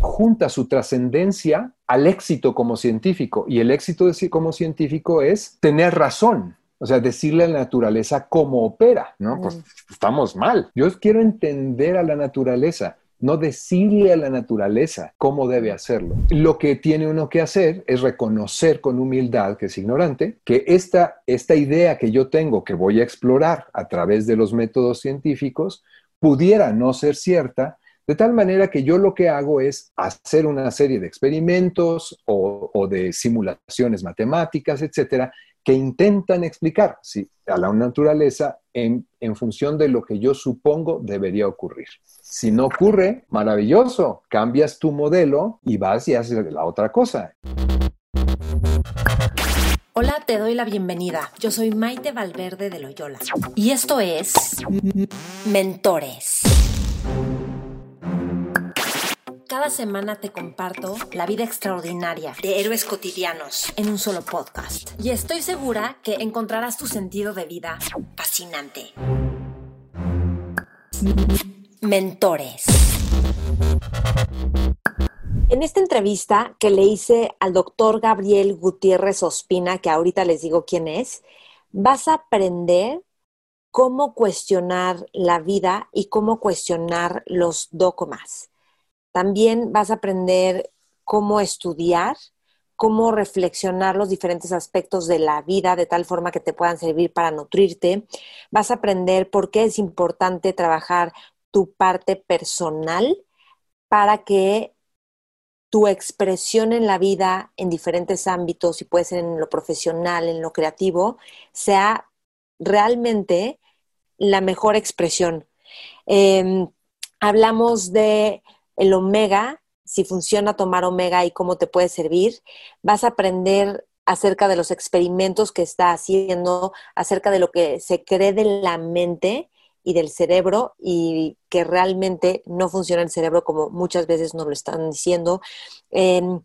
junta su trascendencia al éxito como científico. Y el éxito como científico es tener razón. O sea, decirle a la naturaleza cómo opera, ¿no? Pues estamos mal. Yo quiero entender a la naturaleza no decirle a la naturaleza cómo debe hacerlo. Lo que tiene uno que hacer es reconocer con humildad, que es ignorante, que esta, esta idea que yo tengo, que voy a explorar a través de los métodos científicos, pudiera no ser cierta, de tal manera que yo lo que hago es hacer una serie de experimentos o, de simulaciones matemáticas, etcétera, que intentan explicar a la naturaleza en, en función de lo que yo supongo debería ocurrir. Si no ocurre, maravilloso, cambias tu modelo y vas y haces la otra cosa. Hola, te doy la bienvenida. Yo soy Maite Valverde de Loyola y esto es Mentores. Cada semana te comparto la vida extraordinaria de héroes cotidianos en un solo podcast. Y estoy segura que encontrarás tu sentido de vida fascinante. Mentores. En esta entrevista que le hice al doctor Gabriel Gutiérrez Ospina, que ahorita les digo quién es, vas a aprender cómo cuestionar la vida y cómo cuestionar los dogmas. También vas a aprender cómo estudiar, cómo reflexionar los diferentes aspectos de la vida de tal forma que te puedan servir para nutrirte. Vas a aprender por qué es importante trabajar tu parte personal para que tu expresión en la vida en diferentes ámbitos, y puede ser en lo profesional, en lo creativo, sea realmente la mejor expresión. Em, hablamos de el omega, si funciona tomar omega y cómo te puede servir. Vas a aprender acerca de los experimentos que está haciendo, acerca de lo que se cree de la mente y del cerebro y que realmente no funciona el cerebro como muchas veces nos lo están diciendo. Em,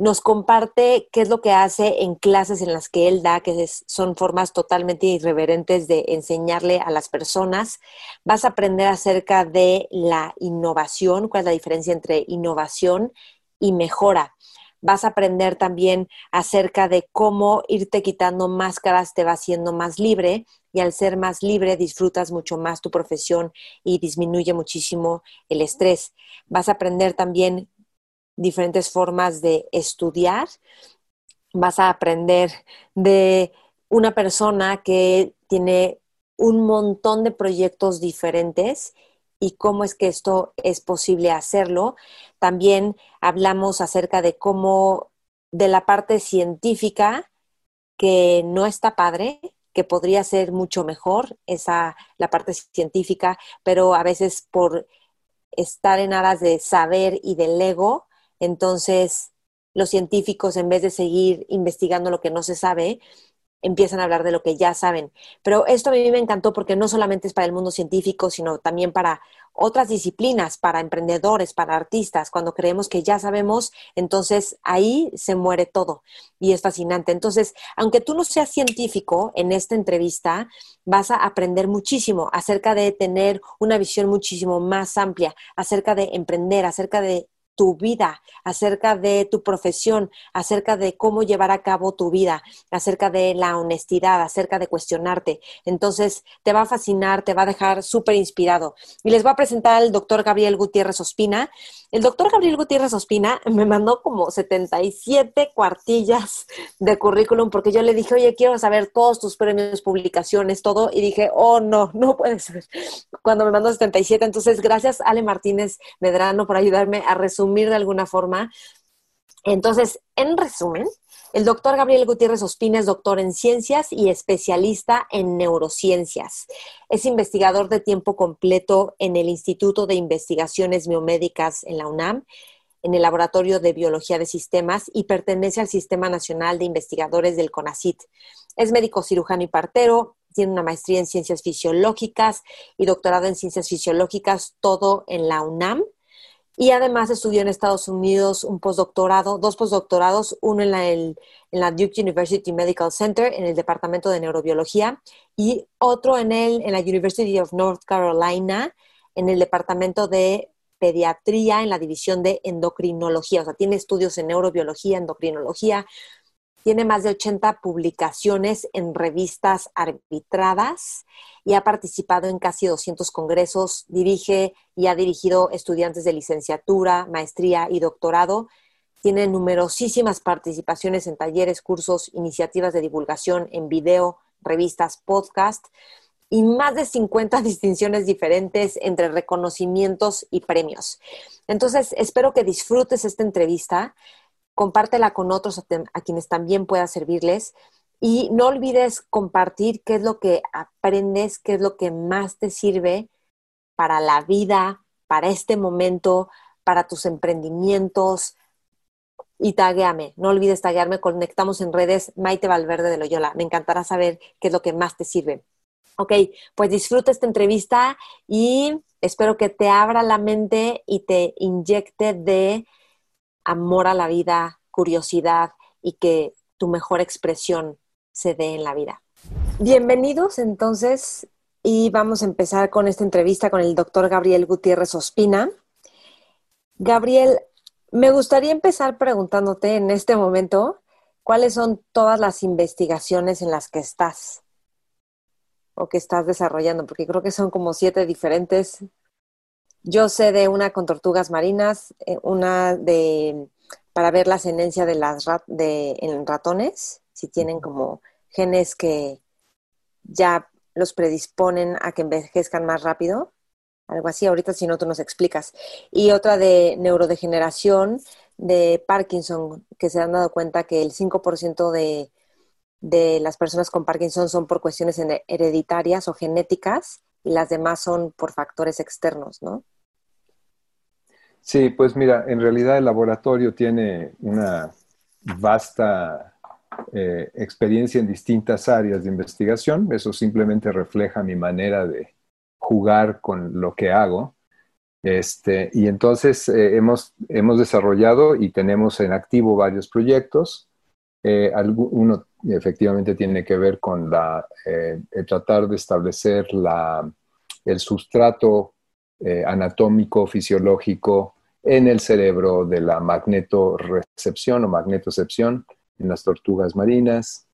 nos comparte qué es lo que hace en clases en las que él da, que son formas totalmente irreverentes de enseñarle a las personas. Vas a aprender acerca de la innovación, cuál es la diferencia entre innovación y mejora. Vas a aprender también acerca de cómo irte quitando máscaras te va haciendo más libre y al ser más libre disfrutas mucho más tu profesión y disminuye muchísimo el estrés. Vas a aprender también diferentes formas de estudiar, vas a aprender de una persona que tiene un montón de proyectos diferentes y cómo es que esto es posible hacerlo. También hablamos acerca de cómo de la parte científica que no está padre, que podría ser mucho mejor esa la parte científica, pero a veces por estar en aras de saber y del ego entonces, los científicos, en vez de seguir investigando lo que no se sabe, empiezan a hablar de lo que ya saben. Pero esto a mí me encantó porque no solamente es para el mundo científico, sino también para otras disciplinas, para emprendedores, para artistas. Cuando creemos que ya sabemos, entonces ahí se muere todo y es fascinante. Entonces, aunque tú no seas científico, en esta entrevista vas a aprender muchísimo acerca de tener una visión muchísimo más amplia, acerca de emprender, acerca de tu vida, acerca de tu profesión, acerca de cómo llevar a cabo tu vida, acerca de la honestidad, acerca de cuestionarte. Entonces, te va a fascinar, te va a dejar súper inspirado. Y les voy a presentar al doctor Gabriel Gutiérrez Ospina. El doctor Gabriel Gutiérrez Ospina me mandó como 77 cuartillas de currículum porque yo le dije, oye, quiero saber todos tus premios, publicaciones, todo. Y dije, oh, no, no puede ser. Cuando me mandó 77. Entonces, gracias, Ale Martínez Medrano, por ayudarme a resumir de alguna forma. Entonces, en resumen, el doctor Gabriel Gutiérrez Ospina es doctor en ciencias y especialista en neurociencias. Es investigador de tiempo completo en el Instituto de Investigaciones Biomédicas en la UNAM, en el Laboratorio de Biología de Sistemas y pertenece al Sistema Nacional de Investigadores del CONACIT. Es médico cirujano y partero, tiene una maestría en ciencias fisiológicas y doctorado en ciencias fisiológicas, todo en la UNAM y además estudió en Estados Unidos un postdoctorado, dos postdoctorados, uno en la, en la Duke University Medical Center en el Departamento de Neurobiología y otro en, el, en la University of North Carolina en el Departamento de pediatría en la división de endocrinología, o sea, tiene estudios en neurobiología, endocrinología, tiene más de 80 publicaciones en revistas arbitradas y ha participado en casi 200 congresos, dirige y ha dirigido estudiantes de licenciatura, maestría y doctorado. Tiene numerosísimas participaciones en talleres, cursos, iniciativas de divulgación en video, revistas, podcast y más de 50 distinciones diferentes entre reconocimientos y premios. Entonces, espero que disfrutes esta entrevista compártela con otros a, quienes también pueda servirles. Y no olvides compartir qué es lo que aprendes, qué es lo que más te sirve para la vida, para este momento, para tus emprendimientos. Y tagueame, no olvides taguearme, conectamos en redes Maite Valverde de Loyola. Me encantará saber qué es lo que más te sirve. Ok, pues disfruta esta entrevista y espero que te abra la mente y te inyecte de amor a la vida, curiosidad y que tu mejor expresión se dé en la vida. Bienvenidos entonces y vamos a empezar con esta entrevista con el doctor Gabriel Gutiérrez Ospina. Gabriel, me gustaría empezar preguntándote en este momento cuáles son todas las investigaciones en las que estás o que estás desarrollando, porque creo que son como siete diferentes yo sé de una con tortugas marinas, eh, una de para ver la ascendencia de las de, en ratones, si tienen como genes que ya los predisponen a que envejezcan más rápido, algo así, ahorita si no tú nos explicas. Y otra de neurodegeneración de Parkinson, que se han dado cuenta que el 5% de, de las personas con Parkinson son por cuestiones hereditarias o genéticas y las demás son por factores externos, ¿no? Sí, pues mira, en realidad el laboratorio tiene una vasta eh, experiencia en distintas áreas de investigación. Eso simplemente refleja mi manera de jugar con lo que hago. Este, y entonces eh, hemos, hemos desarrollado y tenemos en activo varios proyectos. Eh, uno efectivamente tiene que ver con la, tratar de establecer la, el sustrato eh, anatómico, fisiológico en el cerebro de la magnetorrecepción o magnetocepción en las tortugas marinas.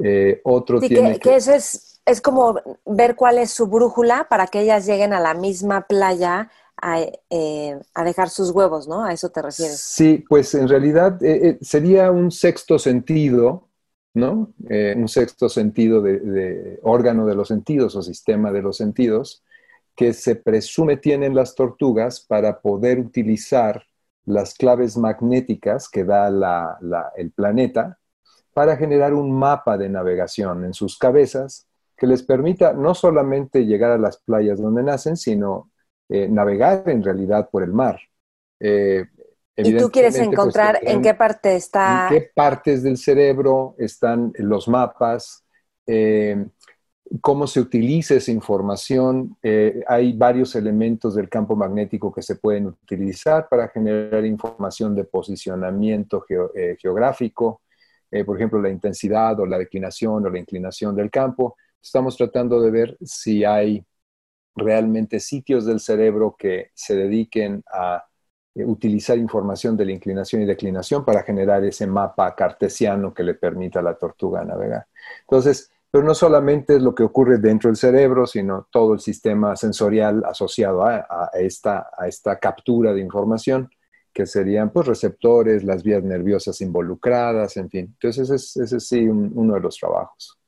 Eh, otro tiene que, eso es, es como ver cuál es su brújula para que ellas lleguen a la misma playa a, eh, dejar sus huevos, ¿no? A eso te refieres. Sí, pues en realidad sería un sexto sentido, ¿no? un sexto sentido de, órgano de los sentidos o sistema de los sentidos, que se presume tienen las tortugas para poder utilizar las claves magnéticas que da el planeta para generar un mapa de navegación en sus cabezas que les permita no solamente llegar a las playas donde nacen, sino eh, navegar en realidad por el mar. Eh, y tú quieres pues, encontrar en, qué parte está... En qué partes del cerebro están los mapas, eh, cómo se utiliza esa información. Eh, hay varios elementos del campo magnético que se pueden utilizar para generar información de posicionamiento eh, geográfico, por ejemplo, la intensidad o la declinación o la inclinación del campo. Estamos tratando de ver si hay realmente sitios del cerebro que se dediquen a utilizar información de la inclinación y declinación para generar ese mapa cartesiano que le permita a la tortuga navegar. Entonces, pero no solamente es lo que ocurre dentro del cerebro, sino todo el sistema sensorial asociado a, esta, a esta captura de información, que serían pues receptores, las vías nerviosas involucradas, en fin. Entonces ese es, sí uno de los trabajos.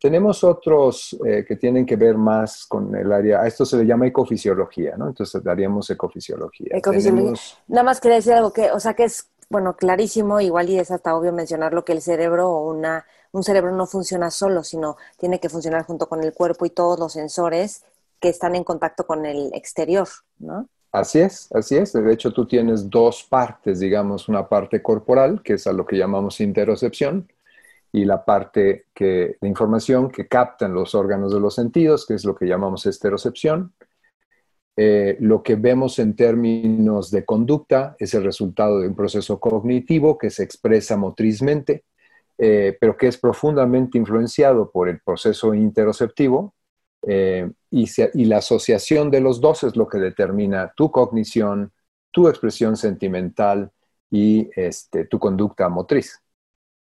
Tenemos otros eh, que tienen que ver más con el área, a esto se le llama ecofisiología, ¿no? Entonces daríamos ecofisiología. Ecofisiología. Nada más quería decir algo que, o sea, que es, bueno, clarísimo, igual y es hasta obvio mencionar lo que el cerebro o una un cerebro no funciona solo, sino tiene que funcionar junto con el cuerpo y todos los sensores que están en contacto con el exterior, ¿no? Así es, así es. De hecho, tú tienes dos partes, digamos, una parte corporal, que es a lo que llamamos interocepción, y la parte que, de información que captan los órganos de los sentidos, que es lo que llamamos esterocepción. Eh, lo que vemos en términos de conducta es el resultado de un proceso cognitivo que se expresa motrizmente eh, pero que es profundamente influenciado por el proceso interoceptivo Eh, y, la asociación de los dos es lo que determina tu cognición, tu expresión sentimental y este, tu conducta motriz.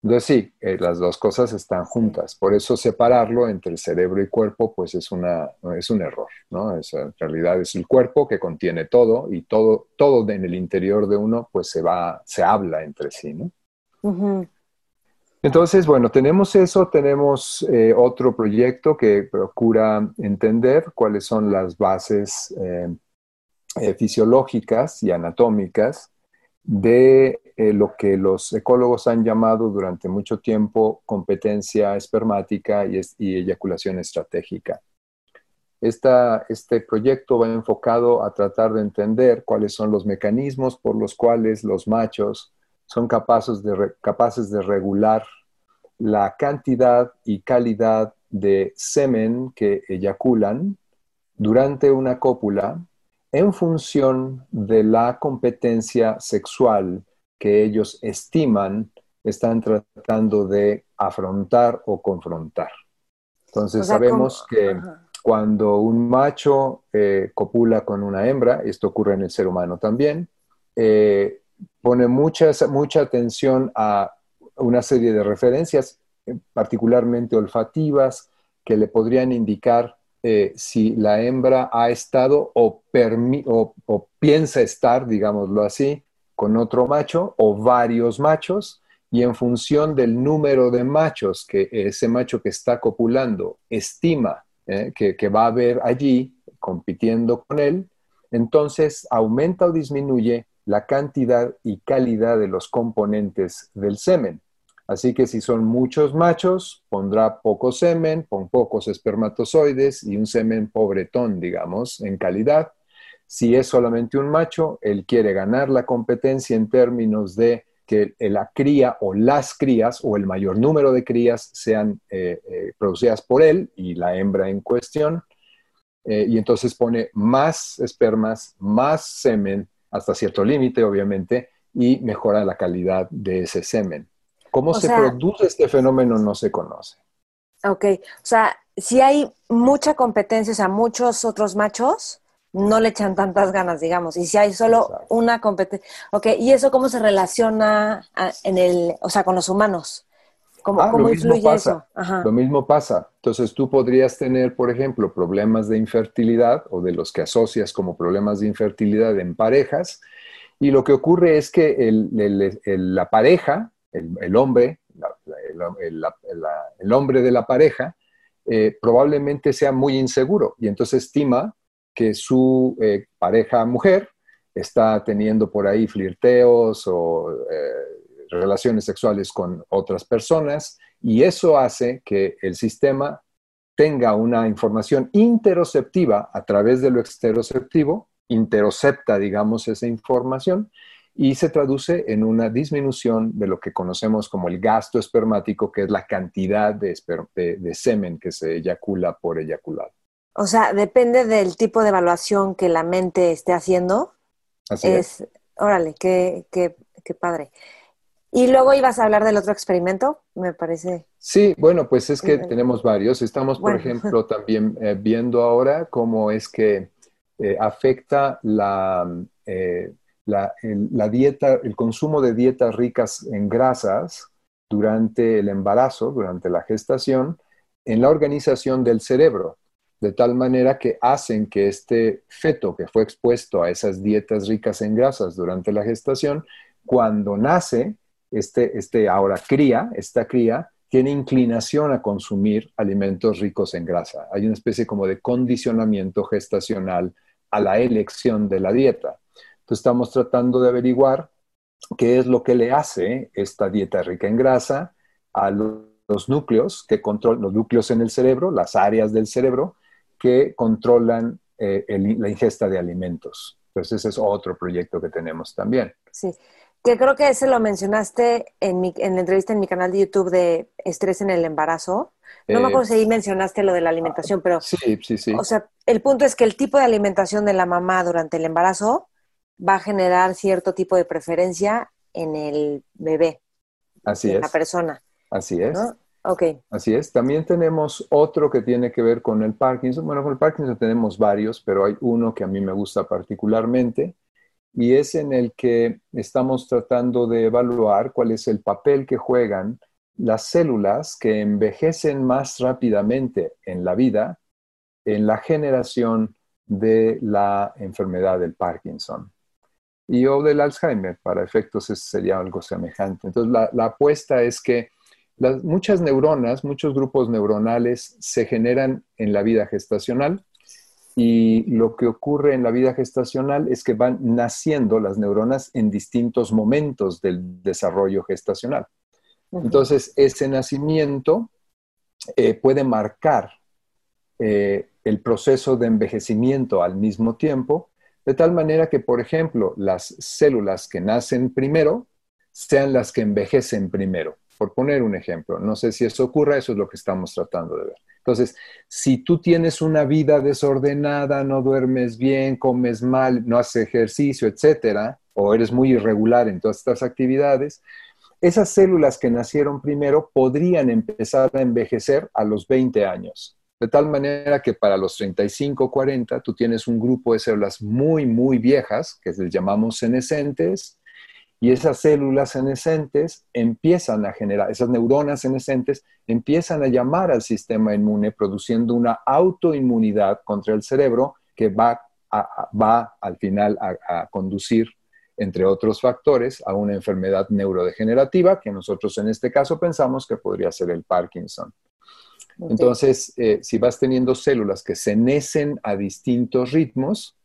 Entonces sí, eh, las dos cosas están juntas. Por eso separarlo entre cerebro y cuerpo, pues es, una, es un error, ¿no? en realidad es el cuerpo que contiene todo y todo, todo en el interior de uno, pues se va, se habla entre sí, ¿no? Entonces, bueno, tenemos eso, tenemos eh, otro proyecto que procura entender cuáles son las bases eh, fisiológicas y anatómicas de lo que los ecólogos han llamado durante mucho tiempo competencia espermática y, eyaculación estratégica. este proyecto va enfocado a tratar de entender cuáles son los mecanismos por los cuales los machos son capaces de, capaces de regular la cantidad y calidad de semen que eyaculan durante una cópula en función de la competencia sexual que ellos estiman están tratando de afrontar o confrontar. Entonces sabemos que cuando un macho eh, copula con una hembra, esto ocurre en el ser humano también, eh, pone mucha, mucha atención a una serie de referencias, eh, particularmente olfativas, que le podrían indicar eh, si la hembra ha estado o, o, piensa estar, digámoslo así, con otro macho o varios machos, y en función del número de machos que ese macho que está copulando estima eh, que, que va a haber allí compitiendo con él, entonces aumenta o disminuye la cantidad y calidad de los componentes del semen. Así que si son muchos machos, pondrá poco semen, con pocos espermatozoides y un semen pobretón, digamos, en calidad. Si es solamente un macho, él quiere ganar la competencia en términos de que la cría o las crías o el mayor número de crías sean eh, eh, producidas por él y la hembra en cuestión. Eh, y entonces pone más espermas, más semen hasta cierto límite, obviamente, y mejora la calidad de ese semen. ¿Cómo se produce este fenómeno? No se conoce. Ok, o sea, si hay mucha competencia, o sea, muchos otros machos, no le echan tantas ganas, digamos. Y si hay solo una competencia, ok, ¿y eso cómo se relaciona en el, o sea, con los humanos? ¿Cómo, ah, influye eso? Lo mismo pasa. Entonces tú podrías tener, por ejemplo, problemas de infertilidad o de los que asocias como problemas de infertilidad en parejas. Y lo que ocurre es que la pareja, el, hombre, el, hombre de la pareja, eh, probablemente sea muy inseguro y entonces estima que su eh, pareja mujer está teniendo por ahí flirteos o eh, relaciones sexuales con otras personas y eso hace que el sistema tenga una información interoceptiva a través de lo exteroceptivo, interocepta, digamos, esa información y se traduce en una disminución de lo que conocemos como el gasto espermático, que es la cantidad de, de, semen que se eyacula por eyaculado. O sea, depende del tipo de evaluación que la mente esté haciendo. Así es. Órale, qué, qué, qué padre. Y luego ibas a hablar del otro experimento, me parece. Sí, bueno, pues es que tenemos varios. Estamos, por ejemplo, también eh, viendo ahora cómo es que eh, afecta la, eh, la, la, dieta, el consumo de dietas ricas en grasas durante el embarazo, durante la gestación, en la organización del cerebro, de tal manera que hacen que este feto que fue expuesto a esas dietas ricas en grasas durante la gestación, cuando nace, este, este ahora cría, esta cría, tiene inclinación a consumir alimentos ricos en grasa. Hay una especie como de condicionamiento gestacional a la elección de la dieta. Entonces estamos tratando de averiguar qué es lo que le hace esta dieta rica en grasa a los núcleos que controlan los núcleos en el cerebro, las áreas del cerebro que controlan eh, la ingesta de alimentos. Entonces ese es otro proyecto que tenemos también. Sí que creo que ese lo mencionaste en, mi, en la entrevista en mi canal de YouTube de estrés en el embarazo. No me acuerdo si ahí mencionaste lo de la alimentación, pero... Sí, sí, sí. O sea, el punto es que el tipo de alimentación de la mamá durante el embarazo va a generar cierto tipo de preferencia en el bebé. Así en es. la persona. Así es. Así es. También tenemos otro que tiene que ver con el Parkinson. Bueno, con el Parkinson tenemos varios, pero hay uno que a mí me gusta particularmente y es en el que estamos tratando de evaluar cuál es el papel que juegan las células que envejecen más rápidamente en la vida en la generación de la enfermedad del Parkinson y o del Alzheimer. Para efectos sería algo semejante. Entonces, la, apuesta es que las, muchas neuronas, muchos grupos neuronales se generan en la vida gestacional y lo que ocurre en la vida gestacional es que van naciendo las neuronas en distintos momentos del desarrollo gestacional. Entonces, ese nacimiento eh, puede marcar eh, el proceso de envejecimiento al mismo tiempo, de tal manera que, por ejemplo, las células que nacen primero sean las que envejecen primero. Por poner un ejemplo, no sé si eso ocurra, eso es lo que estamos tratando de ver. Entonces, si tú tienes una vida desordenada, no duermes bien, comes mal, no haces ejercicio, etcétera, o eres muy irregular en todas estas actividades, esas células que nacieron primero podrían empezar a envejecer a los 20 años. De tal manera que para los 35, 40, tú tienes un grupo de células muy, muy viejas, que les llamamos senescentes, y esas células senescentes empiezan a generar, esas neuronas senescentes empiezan a llamar al sistema inmune produciendo una autoinmunidad contra el cerebro que va, va al final a conducir entre otros factores, a una enfermedad neurodegenerativa que nosotros en este caso pensamos que podría ser el Parkinson. Entonces, eh, si vas teniendo células que se necen a distintos ritmos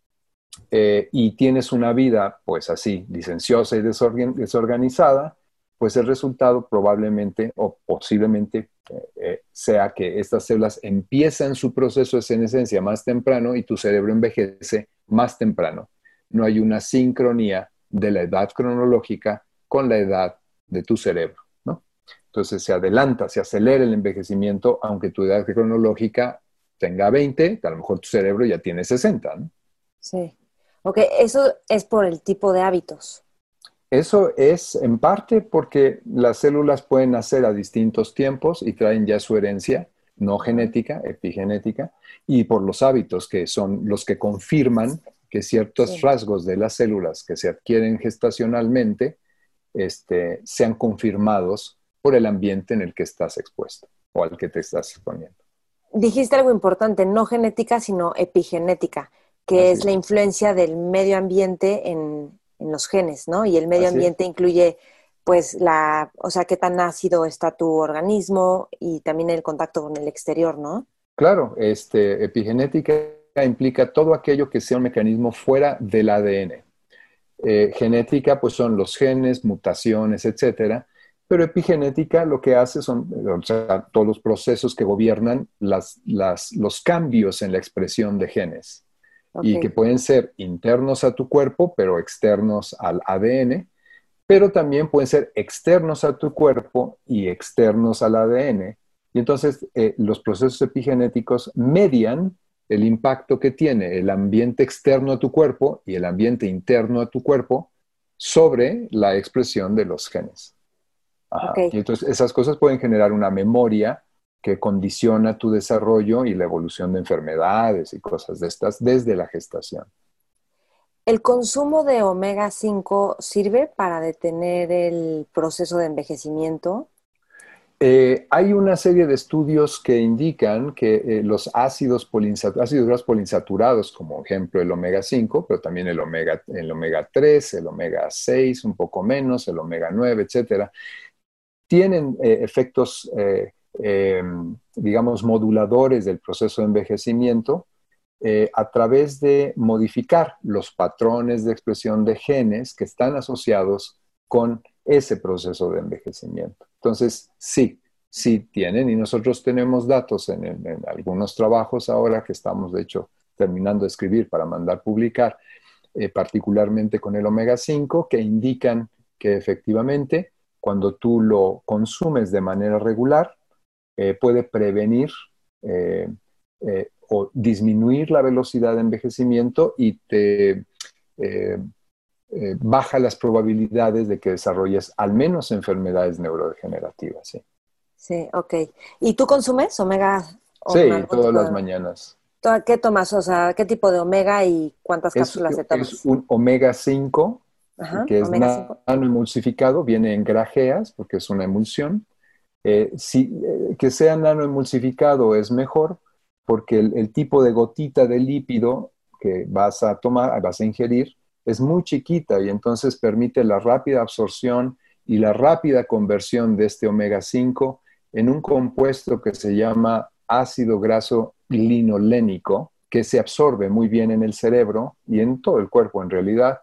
eh, y tienes una vida, pues así, licenciosa y desorganizada, pues el resultado probablemente o posiblemente eh, sea que estas células empiezan su proceso de senescencia más temprano y tu cerebro envejece más temprano. No hay una sincronía de la edad cronológica con la edad de tu cerebro. ¿no? Entonces se adelanta, se acelera el envejecimiento, aunque tu edad cronológica tenga 20, a lo mejor tu cerebro ya tiene 60. ¿no? Sí. Ok, eso es por el tipo de hábitos. Eso es en parte porque las células pueden nacer a distintos tiempos y traen ya su herencia no genética, epigenética, y por los hábitos que son los que confirman que ciertos rasgos de las células que se adquieren gestacionalmente este, sean confirmados por el ambiente en el que estás expuesto o al que te estás exponiendo. Dijiste algo importante, no genética, sino epigenética, que es la influencia del medio ambiente en, los genes, ¿no? Y el medio ambiente incluye, pues, la, o sea, qué tan ácido está tu organismo y también el contacto con el exterior, ¿no? Claro, este, epigenética implica todo aquello que sea un mecanismo fuera del ADN. Eh, genética, pues son los genes, mutaciones, etcétera. Pero epigenética lo que hace son todos los procesos que gobiernan las, los cambios en la expresión de genes y que pueden ser internos a tu cuerpo, pero externos al ADN, pero también pueden ser externos a tu cuerpo y externos al ADN. Y entonces eh, los procesos epigenéticos median el impacto que tiene el ambiente externo a tu cuerpo y el ambiente interno a tu cuerpo sobre la expresión de los genes. Y entonces esas cosas pueden generar una memoria que condiciona tu desarrollo y la evolución de enfermedades y cosas de estas desde la gestación. ¿El consumo de omega 5 sirve para detener el proceso de envejecimiento? Eh, hay una serie de estudios que indican que eh, los ácidos, ácidos grasos poliinsaturados, como ejemplo el omega 5, pero también el omega, el omega 3, el omega 6, un poco menos, el omega 9, etcétera, tienen eh, efectos, em, digamos, moduladores del proceso de envejecimiento a través de modificar los patrones de expresión de genes que están asociados con ese proceso de envejecimiento. Entonces, sí, sí tienen y nosotros tenemos datos en, algunos trabajos ahora que estamos, de hecho, terminando de escribir para mandar publicar, eh, particularmente con el omega 5, que indican que efectivamente cuando tú lo consumes de manera regular, eh, puede prevenir eh, o disminuir la velocidad de envejecimiento y te eh, baja las probabilidades de que desarrolles al menos enfermedades neurodegenerativas. ¿sí? Sí, ok. ¿Y tú consumes omega? Sí, todas las mañanas. ¿Qué tomas? O sea, ¿qué tipo de omega y cuántas cápsulas de tomas? Es un omega 5, que es nanoemulsificado, viene en grajeas porque es una emulsión. Eh, si, eh, que sea nanoemulsificado es mejor porque el, tipo de gotita de lípido que vas a tomar, vas a ingerir, es muy chiquita y entonces permite la rápida absorción y la rápida conversión de este omega 5 en un compuesto que se llama ácido graso linolénico, que se absorbe muy bien en el cerebro y en todo el cuerpo en realidad.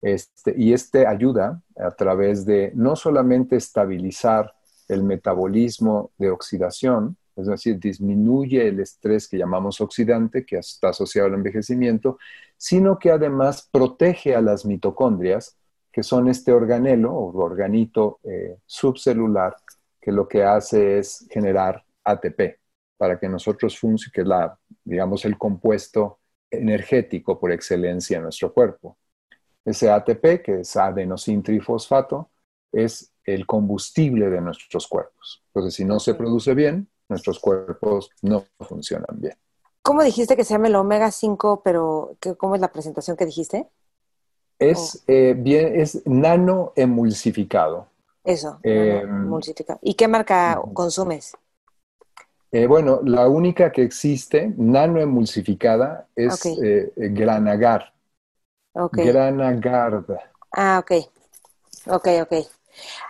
Este, y este ayuda a través de no solamente estabilizar el metabolismo de oxidación, es decir, disminuye el estrés que llamamos oxidante, que está asociado al envejecimiento, sino que además protege a las mitocondrias, que son este organelo o organito eh, subcelular, que lo que hace es generar ATP para que nosotros funcione, que es la, digamos, el compuesto energético por excelencia en nuestro cuerpo. Ese ATP, que es adenosintrifosfato, es el combustible de nuestros cuerpos. Entonces, si no se produce bien, nuestros cuerpos no funcionan bien. ¿Cómo dijiste que se llama el omega 5, pero cómo es la presentación que dijiste? Es, eh, bien, es nano emulsificado. Eso, eh, ¿Y qué marca consumes? Eh, bueno, la única que existe, nano emulsificada, es Granagar. Granagar. Ah, ok. Ok, ok.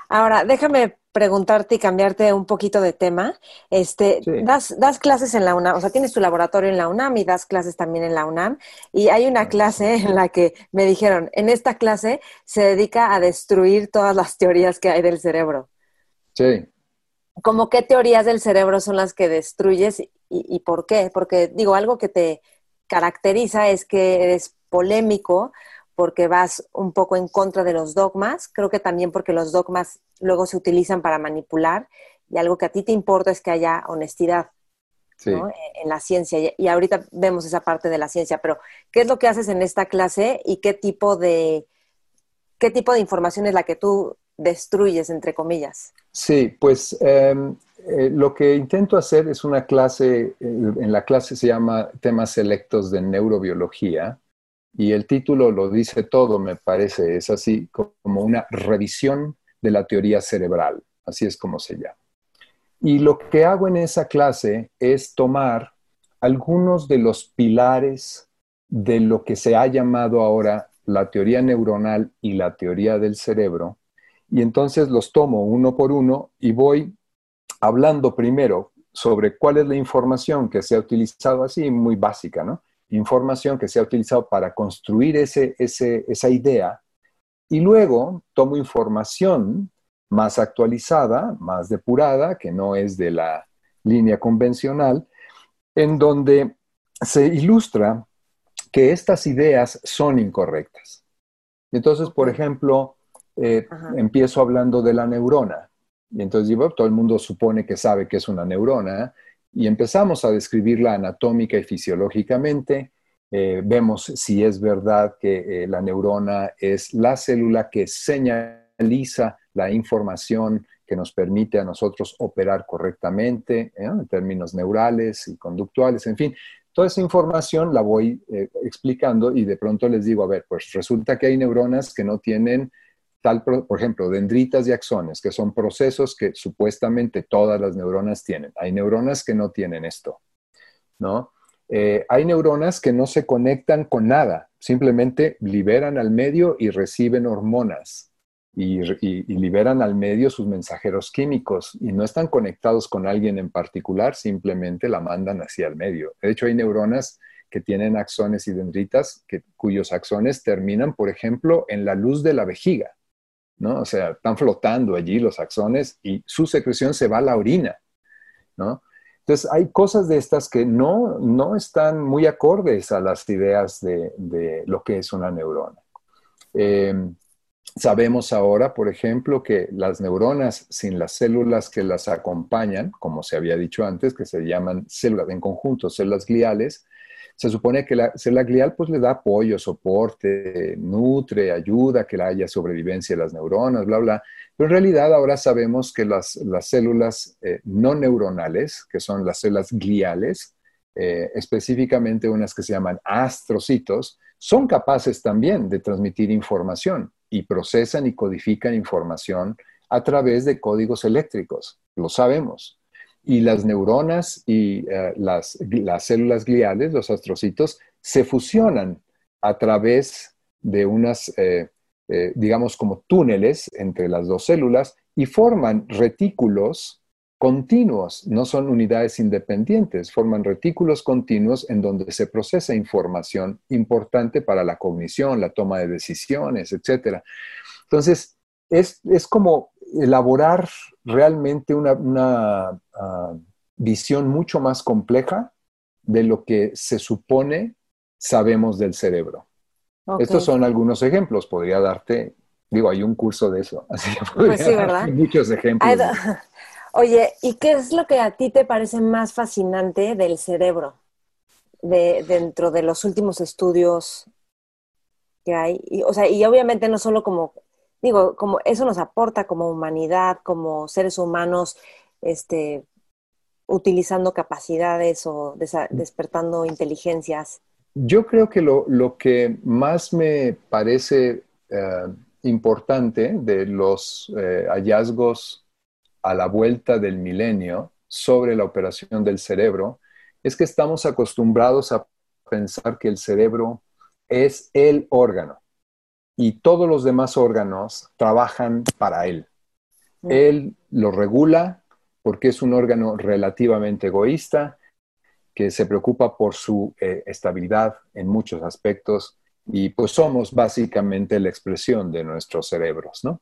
Ahora, déjame preguntarte y cambiarte un poquito de tema. Este, das, das, clases en la UNAM, o sea, tienes tu laboratorio en la UNAM y das clases también en la UNAM. Y hay una clase en la que me dijeron, en esta clase se dedica a destruir todas las teorías que hay del cerebro. Sí. ¿Cómo qué teorías del cerebro son las que destruyes y, y por qué? Porque digo, algo que te caracteriza es que eres polémico porque vas un poco en contra de los dogmas, creo que también porque los dogmas luego se utilizan para manipular y algo que a ti te importa es que haya honestidad en la ciencia. Y ahorita vemos esa parte de la ciencia, pero ¿qué es lo que haces en esta clase y qué tipo de, qué tipo de información es la que tú destruyes, entre comillas? Sí, pues em, eh, lo que intento hacer es una clase, eh, en la clase se llama temas selectos de neurobiología y el título lo dice todo, me parece, es así como una revisión de la teoría cerebral, así es como se llama. Y lo que hago en esa clase es tomar algunos de los pilares de lo que se ha llamado ahora la teoría neuronal y la teoría del cerebro, y entonces los tomo uno por uno y voy hablando primero sobre cuál es la información que se ha utilizado así, muy básica, ¿no? Información que se ha utilizado para construir ese, esa idea y luego tomo información más actualizada, más depurada, que no es de la línea convencional, en donde se ilustra que estas ideas son incorrectas. Entonces, por ejemplo, eh, empiezo hablando de la neurona. Y entonces digo, todo el mundo supone que sabe que es una neurona, y empezamos a describirla anatómica y fisiológicamente. Eh, vemos si es verdad que eh, la neurona es la célula que señaliza la información que nos permite a nosotros operar correctamente ¿eh? en términos neurales y conductuales, en fin. Toda esa información la voy explicando y de pronto les digo, a ver, pues resulta que hay neuronas que no tienen por ejemplo, dendritas y axones, que son procesos que supuestamente todas las neuronas tienen. Hay neuronas que no tienen esto, ¿no? Eh, hay neuronas que no se conectan con nada, simplemente liberan al medio y reciben hormonas y, liberan al medio sus mensajeros químicos y no están conectados con alguien en particular, simplemente la mandan hacia el medio. De hecho, hay neuronas que tienen axones y dendritas cuyos axones terminan, por ejemplo, en la luz de la vejiga. ¿No? O sea, están flotando allí los axones y su secreción se va a la orina, ¿no? Entonces, hay cosas de estas que no, no están muy acordes a las ideas de, lo que es una neurona. Em, sabemos ahora, por ejemplo, que las neuronas sin las células que las acompañan, como se había dicho antes, que se llaman células en conjunto, células gliales, se supone que la célula glial pues le da apoyo, soporte, nutre, ayuda, que haya sobrevivencia de las neuronas, bla, bla. Pero en realidad ahora sabemos que las, las células eh, no neuronales, que son las células gliales, eh, específicamente unas que se llaman astrocitos, son capaces también de transmitir información y procesan y codifican información a través de códigos eléctricos, lo sabemos. Y las neuronas y eh, las, las, células gliales, los astrocitos, se fusionan a través de unas, eh, eh, digamos, como túneles entre las dos células y forman retículos continuos, no son unidades independientes, forman retículos continuos en donde se procesa información importante para la cognición, la toma de decisiones, etc. Entonces, es, como elaborar realmente una, ah, visión mucho más compleja de lo que se supone sabemos del cerebro. Estos son algunos ejemplos, podría darte, digo, hay un curso de eso, así que pues sí, ¿verdad? muchos ejemplos. Oye, ¿y qué es lo que a ti te parece más fascinante del cerebro de, dentro de los últimos estudios que hay? Y, o sea, y obviamente no solo como, digo, como eso nos aporta como humanidad, como seres humanos, este, utilizando capacidades o despertando inteligencias. Yo creo que lo, que más me parece eh, importante de los eh, hallazgos a la vuelta del milenio sobre la operación del cerebro es que estamos acostumbrados a pensar que el cerebro es el órgano y todos los demás órganos trabajan para él. Él lo regula porque es un órgano relativamente egoísta que se preocupa por su eh, estabilidad en muchos aspectos y pues somos básicamente la expresión de nuestros cerebros, ¿no?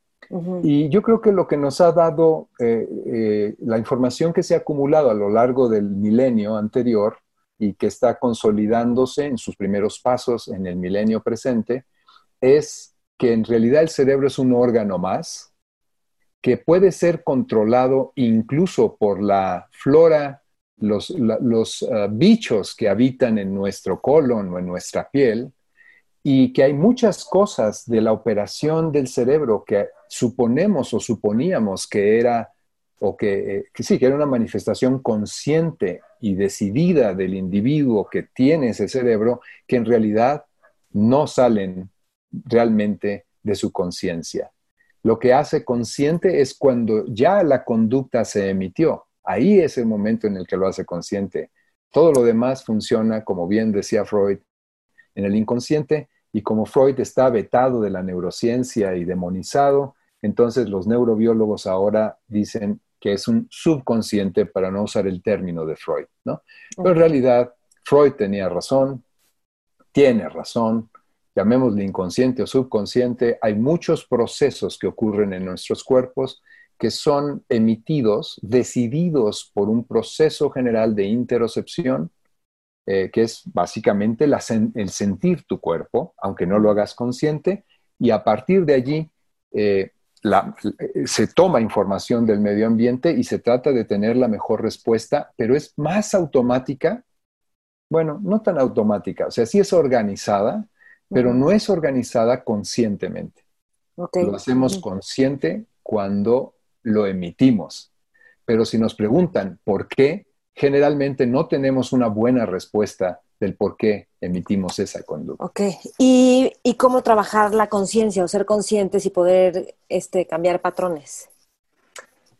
Y yo creo que lo que nos ha dado eh, eh, la información que se ha acumulado a lo largo del milenio anterior y que está consolidándose en sus primeros pasos en el milenio presente, es que en realidad el cerebro es un órgano más que puede ser controlado incluso por la flora, los, ah, bichos que habitan en nuestro colon o en nuestra piel, y que hay muchas cosas de la operación del cerebro que suponemos o suponíamos que era, o que, que, sí, que era una manifestación consciente y decidida del individuo que tiene ese cerebro, que en realidad no salen realmente de su conciencia. Lo que hace consciente es cuando ya la conducta se emitió. Ahí es el momento en el que lo hace consciente. Todo lo demás funciona, como bien decía Freud, en el inconsciente y como Freud está vetado de la neurociencia y demonizado, entonces los neurobiólogos ahora dicen que es un subconsciente para no usar el término de Freud, ¿no? Pero en realidad Freud tenía razón, tiene razón, llamémosle inconsciente o subconsciente, hay muchos procesos que ocurren en nuestros cuerpos que son emitidos, decididos por un proceso general de interocepción eh, que es básicamente el sentir tu cuerpo, aunque no lo hagas consciente, y a partir de allí eh, eh, se toma información del medio ambiente y se trata de tener la mejor respuesta, pero es más automática, bueno, no tan automática, o sea, sí es organizada, pero no es organizada conscientemente. Lo hacemos consciente cuando lo emitimos. Pero si nos preguntan por qué, generalmente no tenemos una buena respuesta del por qué emitimos esa conducta. Ok, ¿y, cómo trabajar la conciencia o ser conscientes y poder este, cambiar patrones?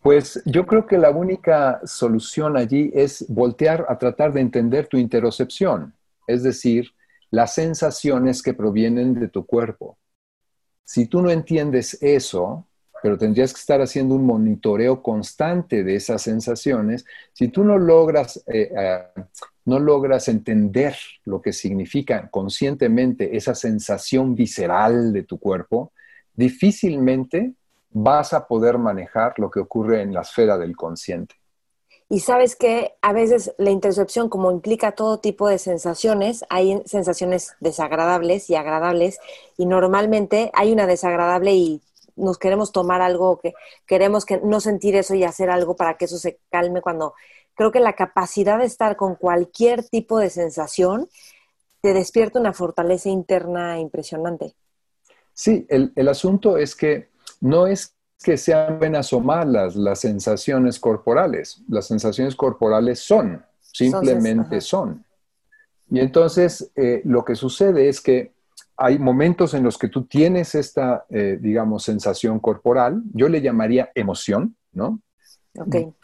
Pues yo creo que la única solución allí es voltear a tratar de entender tu interocepción, es decir, las sensaciones que provienen de tu cuerpo. Si tú no entiendes eso, pero tendrías que estar haciendo un monitoreo constante de esas sensaciones. Si tú no logras, eh, eh, no logras entender lo que significa conscientemente esa sensación visceral de tu cuerpo, difícilmente vas a poder manejar lo que ocurre en la esfera del consciente. Y sabes que a veces la intercepción, como implica todo tipo de sensaciones, hay sensaciones desagradables y agradables, y normalmente hay una desagradable y nos queremos tomar algo, que queremos que no sentir eso y hacer algo para que eso se calme cuando creo que la capacidad de estar con cualquier tipo de sensación te despierta una fortaleza interna impresionante. Sí, el, el asunto es que no es que sean buenas o malas las sensaciones corporales. Las sensaciones corporales son, simplemente son. Y entonces eh, lo que sucede es que hay momentos en los que tú tienes esta, eh, digamos, sensación corporal, yo le llamaría emoción, ¿no?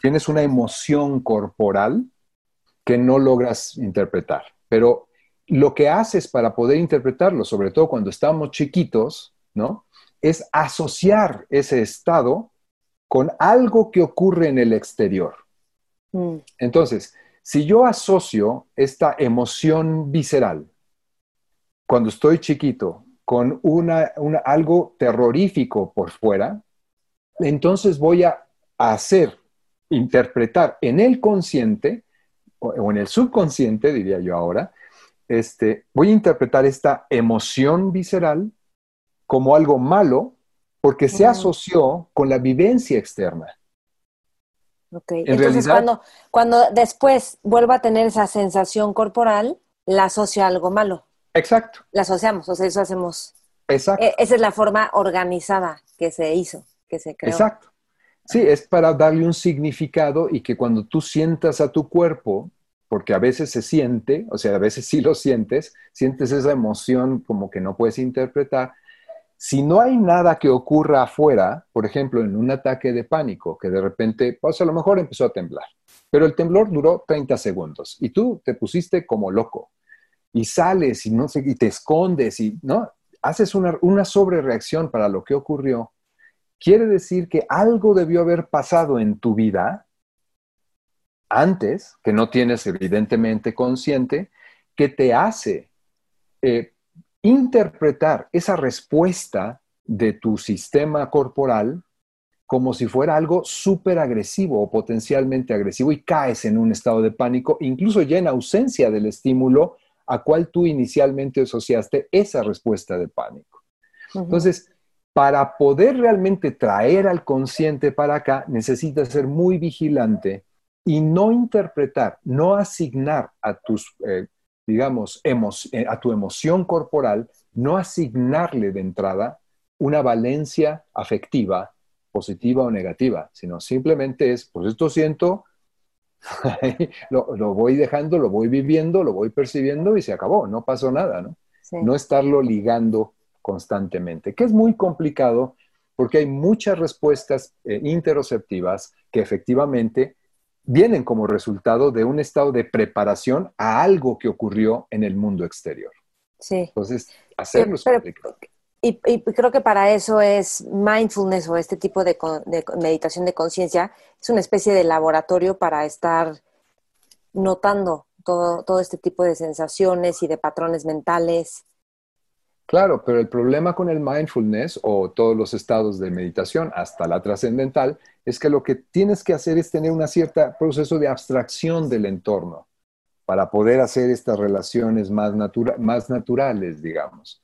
Tienes una emoción corporal que no logras interpretar, pero lo que haces para poder interpretarlo, sobre todo cuando estamos chiquitos, ¿no? Es asociar ese estado con algo que ocurre en el exterior. Mm. Entonces, si yo asocio esta emoción visceral cuando estoy chiquito con una, algo terrorífico por fuera, entonces voy a hacer, interpretar en el consciente o en el subconsciente, diría yo ahora, este, voy a interpretar esta emoción visceral como algo malo porque se asoció con la vivencia externa. Ok, entonces cuando, cuando después vuelva a tener esa sensación corporal, la asocio a algo malo. Exacto. La asociamos, o sea, eso hacemos. Exacto. E, esa es la forma organizada que se hizo, que se creó. Exacto. Sí, es para darle un significado y que cuando tú sientas a tu cuerpo, porque a veces se siente, o sea, a veces sí lo sientes, sientes esa emoción como que no puedes interpretar, si no hay nada que ocurra afuera, por ejemplo, en un ataque de pánico, que de repente, pues a lo mejor empezó a temblar, pero el temblor duró 30 segundos y tú te pusiste como loco y sales y no sé, y te escondes y no, haces una, una sobrereacción para lo que ocurrió, quiere decir que algo debió haber pasado en tu vida antes, que no tienes evidentemente consciente, que te hace eh, interpretar esa respuesta de tu sistema corporal como si fuera algo súper agresivo o potencialmente agresivo y caes en un estado de pánico, incluso ya en ausencia del estímulo a cual tú inicialmente asociaste esa respuesta de pánico. Entonces, para poder realmente traer al consciente para acá, necesitas ser muy vigilante y no interpretar, no asignar a tus eh, digamos, eh, a tu emoción corporal, no asignarle de entrada una valencia afectiva, positiva o negativa, sino simplemente es, pues esto siento, lo, voy dejando, lo voy viviendo, lo voy percibiendo y se acabó, no pasó nada, ¿no? No estarlo ligando constantemente, que es muy complicado porque hay muchas respuestas eh, interoceptivas que efectivamente vienen como resultado de un estado de preparación a algo que ocurrió en el mundo exterior. Sí. Entonces, hacerlo es y, y, creo que para eso es mindfulness o este tipo de, meditación de conciencia, es una especie de laboratorio para estar notando todo, todo este tipo de sensaciones y de patrones mentales. Claro, pero el problema con el mindfulness o todos los estados de meditación, hasta la trascendental, es que lo que tienes que hacer es tener un cierto proceso de abstracción del entorno para poder hacer estas relaciones más, naturales, digamos.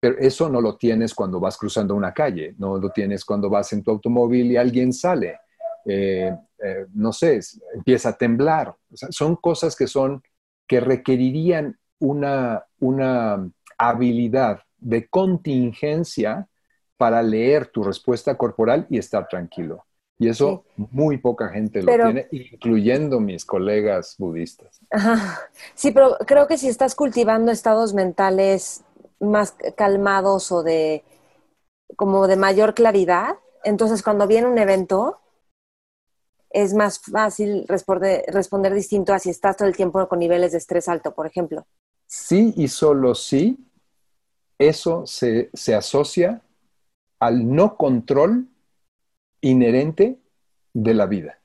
Pero eso no lo tienes cuando vas cruzando una calle, no lo tienes cuando vas en tu automóvil y alguien sale. Eh, eh, no sé, empieza a temblar. son cosas que son, que requerirían una, una habilidad de contingencia para leer tu respuesta corporal y estar tranquilo. Y eso muy poca gente lo tiene, incluyendo mis colegas budistas. Sí, pero creo que si estás cultivando estados mentales más calmados o de como de mayor claridad, entonces cuando viene un evento es más fácil responder, responder distinto a si estás todo el tiempo con niveles de estrés alto, por ejemplo. Sí y solo sí, eso se, se asocia al no control inherente de la vida.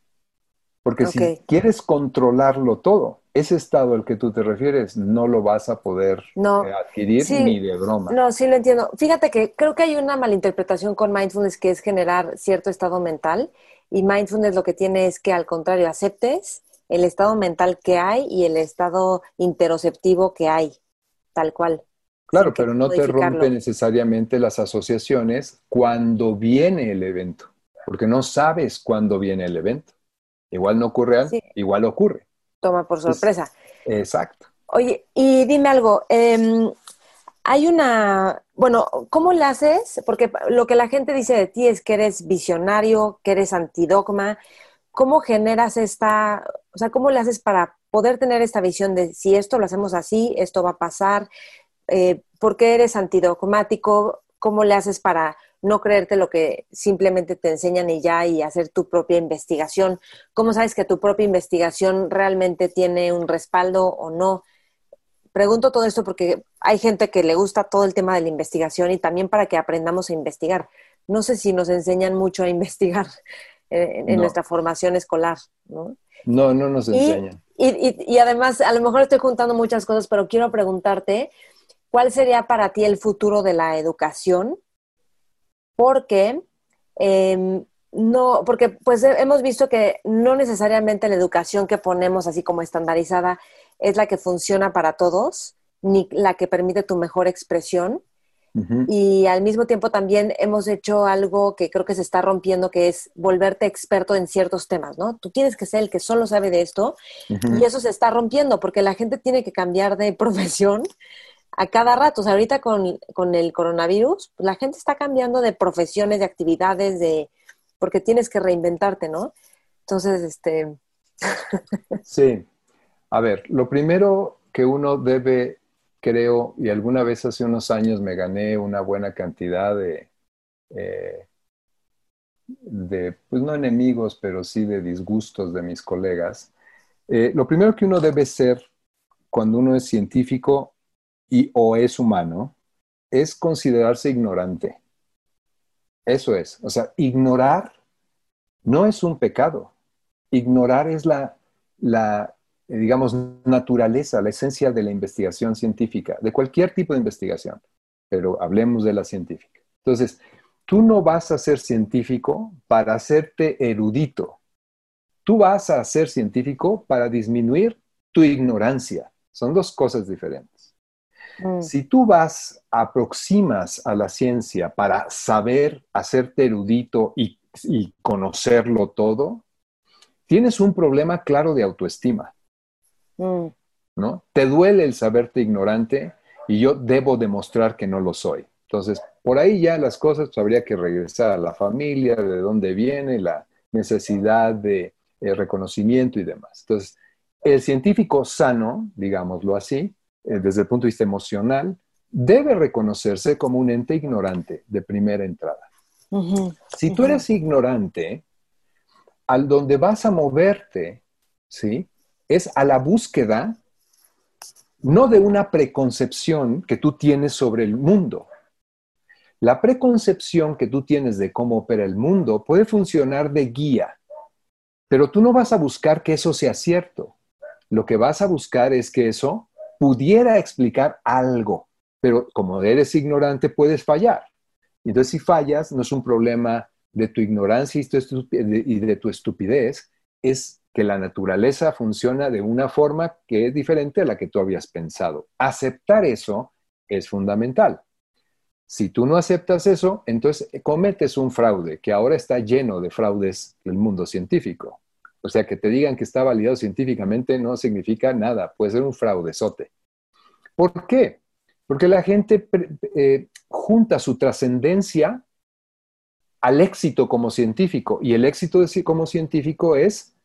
Porque si quieres controlarlo todo, ese estado al que tú te refieres no lo vas a poder eh, adquirir ni de broma. No, sí lo entiendo. Fíjate que creo que hay una malinterpretación con mindfulness que es generar cierto estado mental y mindfulness lo que tiene es que al contrario aceptes el estado mental que hay y el estado interoceptivo que hay, tal cual. Claro, pero no te rompe necesariamente las asociaciones cuando viene el evento porque no sabes cuándo viene el evento. Igual no ocurre igual ocurre. Toma por sorpresa. exacto. Oye, y dime algo, em, hay una, bueno, ¿cómo le haces? Porque lo que la gente dice de ti es que eres visionario, que eres antidogma. ¿Cómo generas esta, o sea, cómo le haces para poder tener esta visión de si esto lo hacemos así, esto va a pasar? Eh, ¿Por qué eres antidogmático? ¿Cómo le haces para no creerte lo que simplemente te enseñan y ya y hacer tu propia investigación. ¿Cómo sabes que tu propia investigación realmente tiene un respaldo o no? Pregunto todo esto porque hay gente que le gusta todo el tema de la investigación y también para que aprendamos a investigar. No sé si nos enseñan mucho a investigar en, nuestra formación escolar, ¿no? No, no nos enseñan. Y, y además, a lo mejor estoy juntando muchas cosas, pero quiero preguntarte, ¿cuál sería para ti el futuro de la educación? porque em, no, porque pues hemos visto que no necesariamente la educación que ponemos así como estandarizada es la que funciona para todos, ni la que permite tu mejor expresión. Y al mismo tiempo también hemos hecho algo que creo que se está rompiendo, que es volverte experto en ciertos temas, ¿no? Tú tienes que ser el que solo sabe de esto y eso se está rompiendo porque la gente tiene que cambiar de profesión a cada rato. O ahorita con, el coronavirus, pues, la gente está cambiando de profesiones, de actividades, de porque tienes que reinventarte, ¿no? Entonces, este. sí. A ver, lo primero que uno debe, creo, y alguna vez hace unos años me gané una buena cantidad de, eh, de pues no enemigos, pero sí de disgustos de mis colegas. Eh, lo primero que uno debe ser cuando uno es científico y o es humano es considerarse ignorante. Eso es. O sea, ignorar no es un pecado. Ignorar es la, la, digamos, naturaleza, la esencia de la investigación científica, de cualquier tipo de investigación, pero hablemos de la científica. Entonces, tú no vas a ser científico para hacerte erudito. Tú vas a ser científico para disminuir tu ignorancia. Son dos cosas diferentes. Mm. Si tú vas, aproximas a la ciencia para saber, hacerte erudito y, conocerlo todo, tienes un problema claro de autoestima. Mm. ¿No? Te duele el saberte ignorante y yo debo demostrar que no lo soy. Entonces, por ahí ya las cosas pues, habría que regresar a la familia, de dónde viene la necesidad de eh, reconocimiento y demás. Entonces, el científico sano, digámoslo así, eh, desde el punto de vista emocional, debe reconocerse como un ente ignorante de primera entrada. Si tú eres ignorante, al donde vas a moverte, ¿sí? Es a la búsqueda no de una preconcepción que tú tienes sobre el mundo. La preconcepción que tú tienes de cómo opera el mundo puede funcionar de guía, pero tú no vas a buscar que eso sea cierto. Lo que vas a buscar es que eso pudiera explicar algo, pero como eres ignorante puedes fallar. Entonces si fallas no es un problema de tu ignorancia y de tu estupidez, es que la naturaleza funciona de una forma que es diferente a la que tú habías pensado. Aceptar eso es fundamental. Si tú no aceptas eso, entonces cometes un fraude, que ahora está lleno de fraudes del mundo científico. O sea, que te digan que está validado científicamente no significa nada, puede ser un fraudezote. ¿Por qué? Porque la gente eh, junta su trascendencia al éxito como científico y el éxito de, como científico es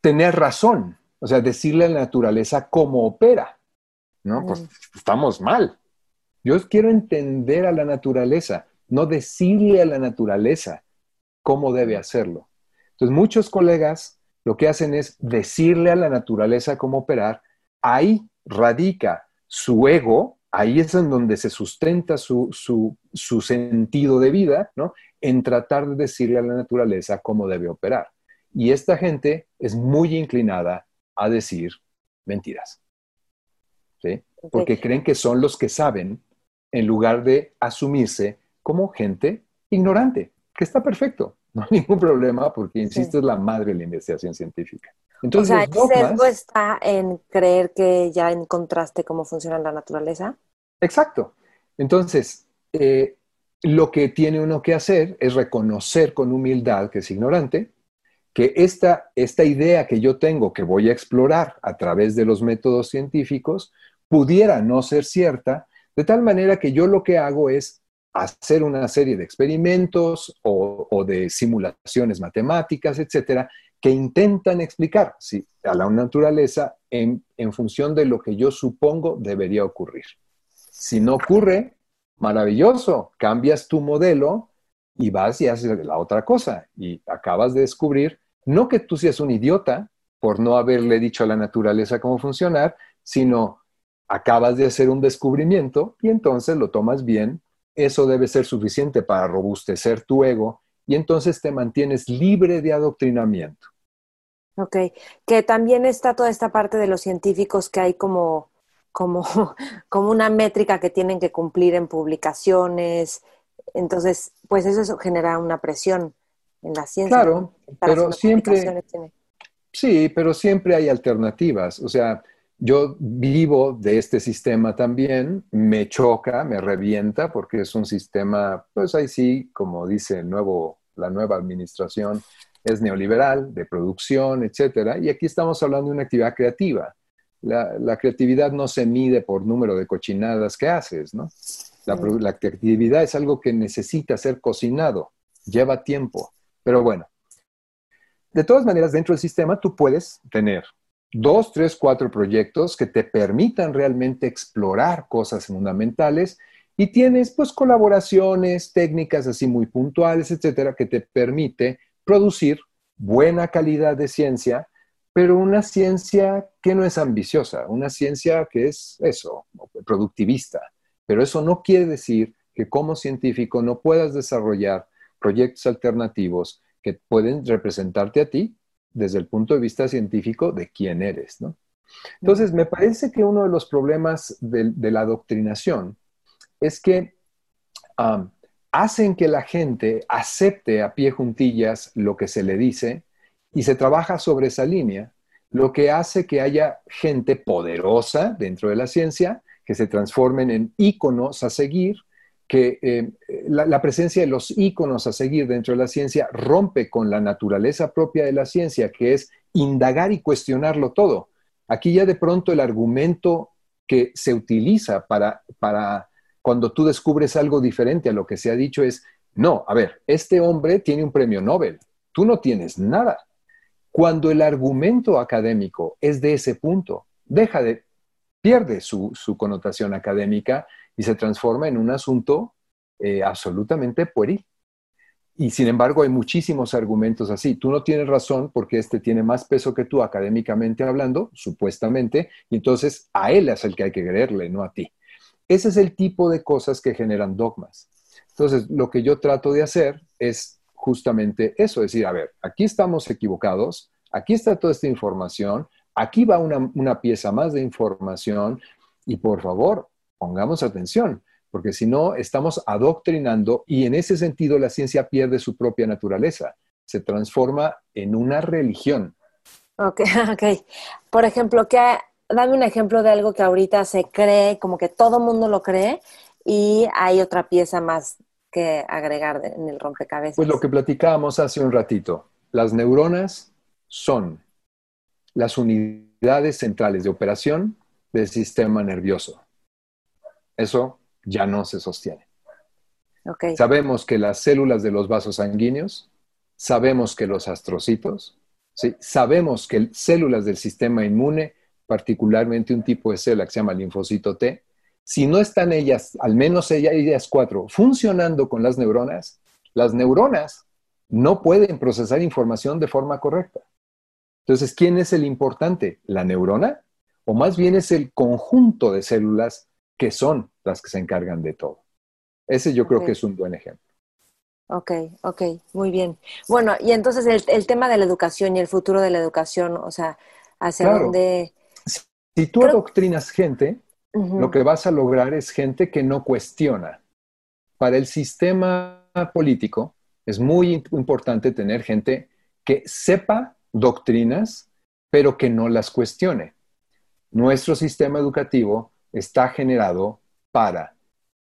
tener razón, o sea, decirle a la naturaleza cómo opera. ¿No? Pues estamos mal. Yo quiero entender a la naturaleza, no decirle a la naturaleza cómo debe hacerlo. Entonces, muchos colegas lo que hacen es decirle a la naturaleza cómo operar. Ahí radica su ego, ahí es en donde se sustenta su, sentido de vida, ¿no? En tratar de decirle a la naturaleza cómo debe operar. Y esta gente es muy inclinada a decir mentiras. ¿sí? Porque creen que son los que saben en lugar de asumirse como gente ignorante, que está perfecto. No hay ningún problema porque, insisto, es la madre de la investigación científica. Entonces, o sea, el sesgo está en creer que ya encontraste cómo funciona la naturaleza. Exacto. Entonces, eh, lo que tiene uno que hacer es reconocer con humildad que es ignorante que esta, esta idea que yo tengo, que voy a explorar a través de los métodos científicos, pudiera no ser cierta, de tal manera que yo lo que hago es hacer una serie de experimentos o, de simulaciones matemáticas, etcétera, que intentan explicar a la naturaleza en función de lo que yo supongo debería ocurrir. Si no ocurre, maravilloso, cambias tu modelo y vas y haces la otra cosa y acabas de descubrir, no que tú seas un idiota por no haberle dicho a la naturaleza cómo funcionar, sino acabas de hacer un descubrimiento y entonces lo tomas bien eso debe ser suficiente para robustecer tu ego y entonces te mantienes libre de adoctrinamiento. Ok, que también está toda esta parte de los científicos que hay como, como, como una métrica que tienen que cumplir en publicaciones. Entonces, pues eso genera una presión en la ciencia. Claro, pero siempre... Sí, pero siempre hay alternativas. O sea, yo vivo de este sistema también, me choca, me revienta, porque es un sistema, pues ahí sí, como dice nuevo, la nueva administración, es neoliberal, de producción, etcétera. Y aquí estamos hablando de una actividad creativa. La, creatividad no se mide por número de cochinadas que haces, ¿no? La, la creatividad es algo que necesita ser cocinado, lleva tiempo. Pero bueno, de todas maneras, dentro del sistema tú puedes tener dos, tres, cuatro proyectos que te permitan realmente explorar cosas fundamentales y tienes pues colaboraciones técnicas así muy puntuales, etcétera, que te permite producir buena calidad de ciencia, pero una ciencia que no es ambiciosa, una ciencia que es eso, productivista. Pero eso no quiere decir que como científico no puedas desarrollar proyectos alternativos que pueden representarte a ti desde el punto de vista científico de quién eres, ¿no? Entonces, me parece que uno de los problemas de, la adoctrinación es que hacen que la gente acepte a pie juntillas lo que se le dice y se trabaja sobre esa línea, lo que hace que haya gente poderosa dentro de la ciencia que se transformen en íconos a seguir que eh, la, presencia de los íconos a seguir dentro de la ciencia rompe con la naturaleza propia de la ciencia, que es indagar y cuestionarlo todo. Aquí ya de pronto el argumento que se utiliza para, para cuando tú descubres algo diferente a lo que se ha dicho es, no, a ver, este hombre tiene un premio Nobel, tú no tienes nada. Cuando el argumento académico es de ese punto, deja de, pierde su, su connotación académica y se transforma en un asunto eh, absolutamente pueril. Y sin embargo, hay muchísimos argumentos así. Tú no tienes razón porque este tiene más peso que tú académicamente hablando, supuestamente, y entonces a él es el que hay que creerle, no a ti. Ese es el tipo de cosas que generan dogmas. Entonces, lo que yo trato de hacer es justamente eso, decir, a ver, aquí estamos equivocados, aquí está toda esta información, aquí va una, una pieza más de información, y por favor, pongamos atención, porque si no, estamos adoctrinando y en ese sentido la ciencia pierde su propia naturaleza, se transforma en una religión. Ok, ok. Por ejemplo, ¿qué, dame un ejemplo de algo que ahorita se cree, como que todo mundo lo cree y hay otra pieza más que agregar en el rompecabezas. Pues lo que platicábamos hace un ratito, las neuronas son las unidades centrales de operación del sistema nervioso. Eso ya no se sostiene. Sabemos que las células de los vasos sanguíneos, sabemos que los astrocitos, ¿sí? sabemos que células del sistema inmune, particularmente un tipo de célula que se llama linfocito T, si no están ellas, al menos ellas cuatro, funcionando con las neuronas, las neuronas no pueden procesar información de forma correcta. Entonces, ¿quién es el importante? ¿La neurona? ¿O más bien es el conjunto de células que son las que se encargan de todo. Ese yo creo que es un buen ejemplo. Ok, ok, muy bien. Bueno, y entonces el, tema de la educación y el futuro de la educación, o sea, hacia dónde... Si, tú adoctrinas gente, lo que vas a lograr es gente que no cuestiona. Para el sistema político es muy importante tener gente que sepa doctrinas, pero que no las cuestione. Nuestro sistema educativo está generado para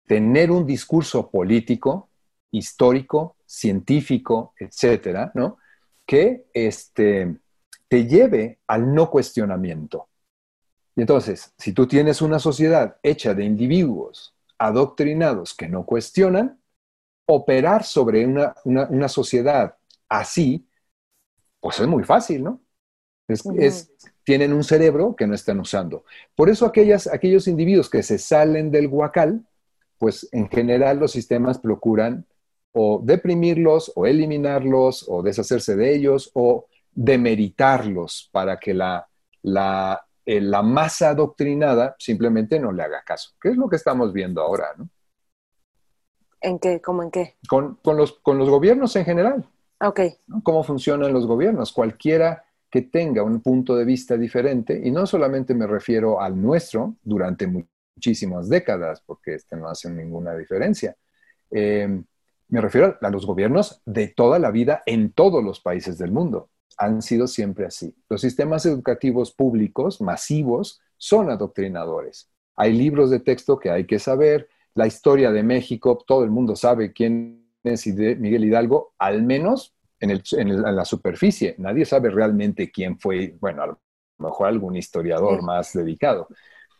tener un discurso político, histórico, científico, etcétera, ¿no? que este, te lleve al no cuestionamiento. Y entonces, si tú tienes una sociedad hecha de individuos adoctrinados que no cuestionan, operar sobre una, una, sociedad así, pues es muy fácil, ¿no? Es, tienen un cerebro que no están usando. Por eso aquellas, aquellos individuos que se salen del guacal, pues en general los sistemas procuran o deprimirlos o eliminarlos o deshacerse de ellos o demeritarlos para que la, la, eh, la masa adoctrinada simplemente no le haga caso, ¿Qué es lo que estamos viendo ahora, ¿no? ¿En qué? ¿Cómo en qué? Con, los, con los gobiernos en general. Ok. ¿Cómo funcionan los gobiernos? Cualquiera que tenga un punto de vista diferente, y no solamente me refiero al nuestro durante muchísimas décadas, porque este no hace ninguna diferencia. Eh, me refiero a los gobiernos de toda la vida en todos los países del mundo han sido siempre así. Los sistemas educativos públicos masivos son adoctrinadores. Hay libros de texto que hay que saber. La historia de México, todo el mundo sabe quién es Miguel Hidalgo, al menos en, la superficie. Nadie sabe realmente quién fue, bueno, a lo mejor algún historiador más dedicado,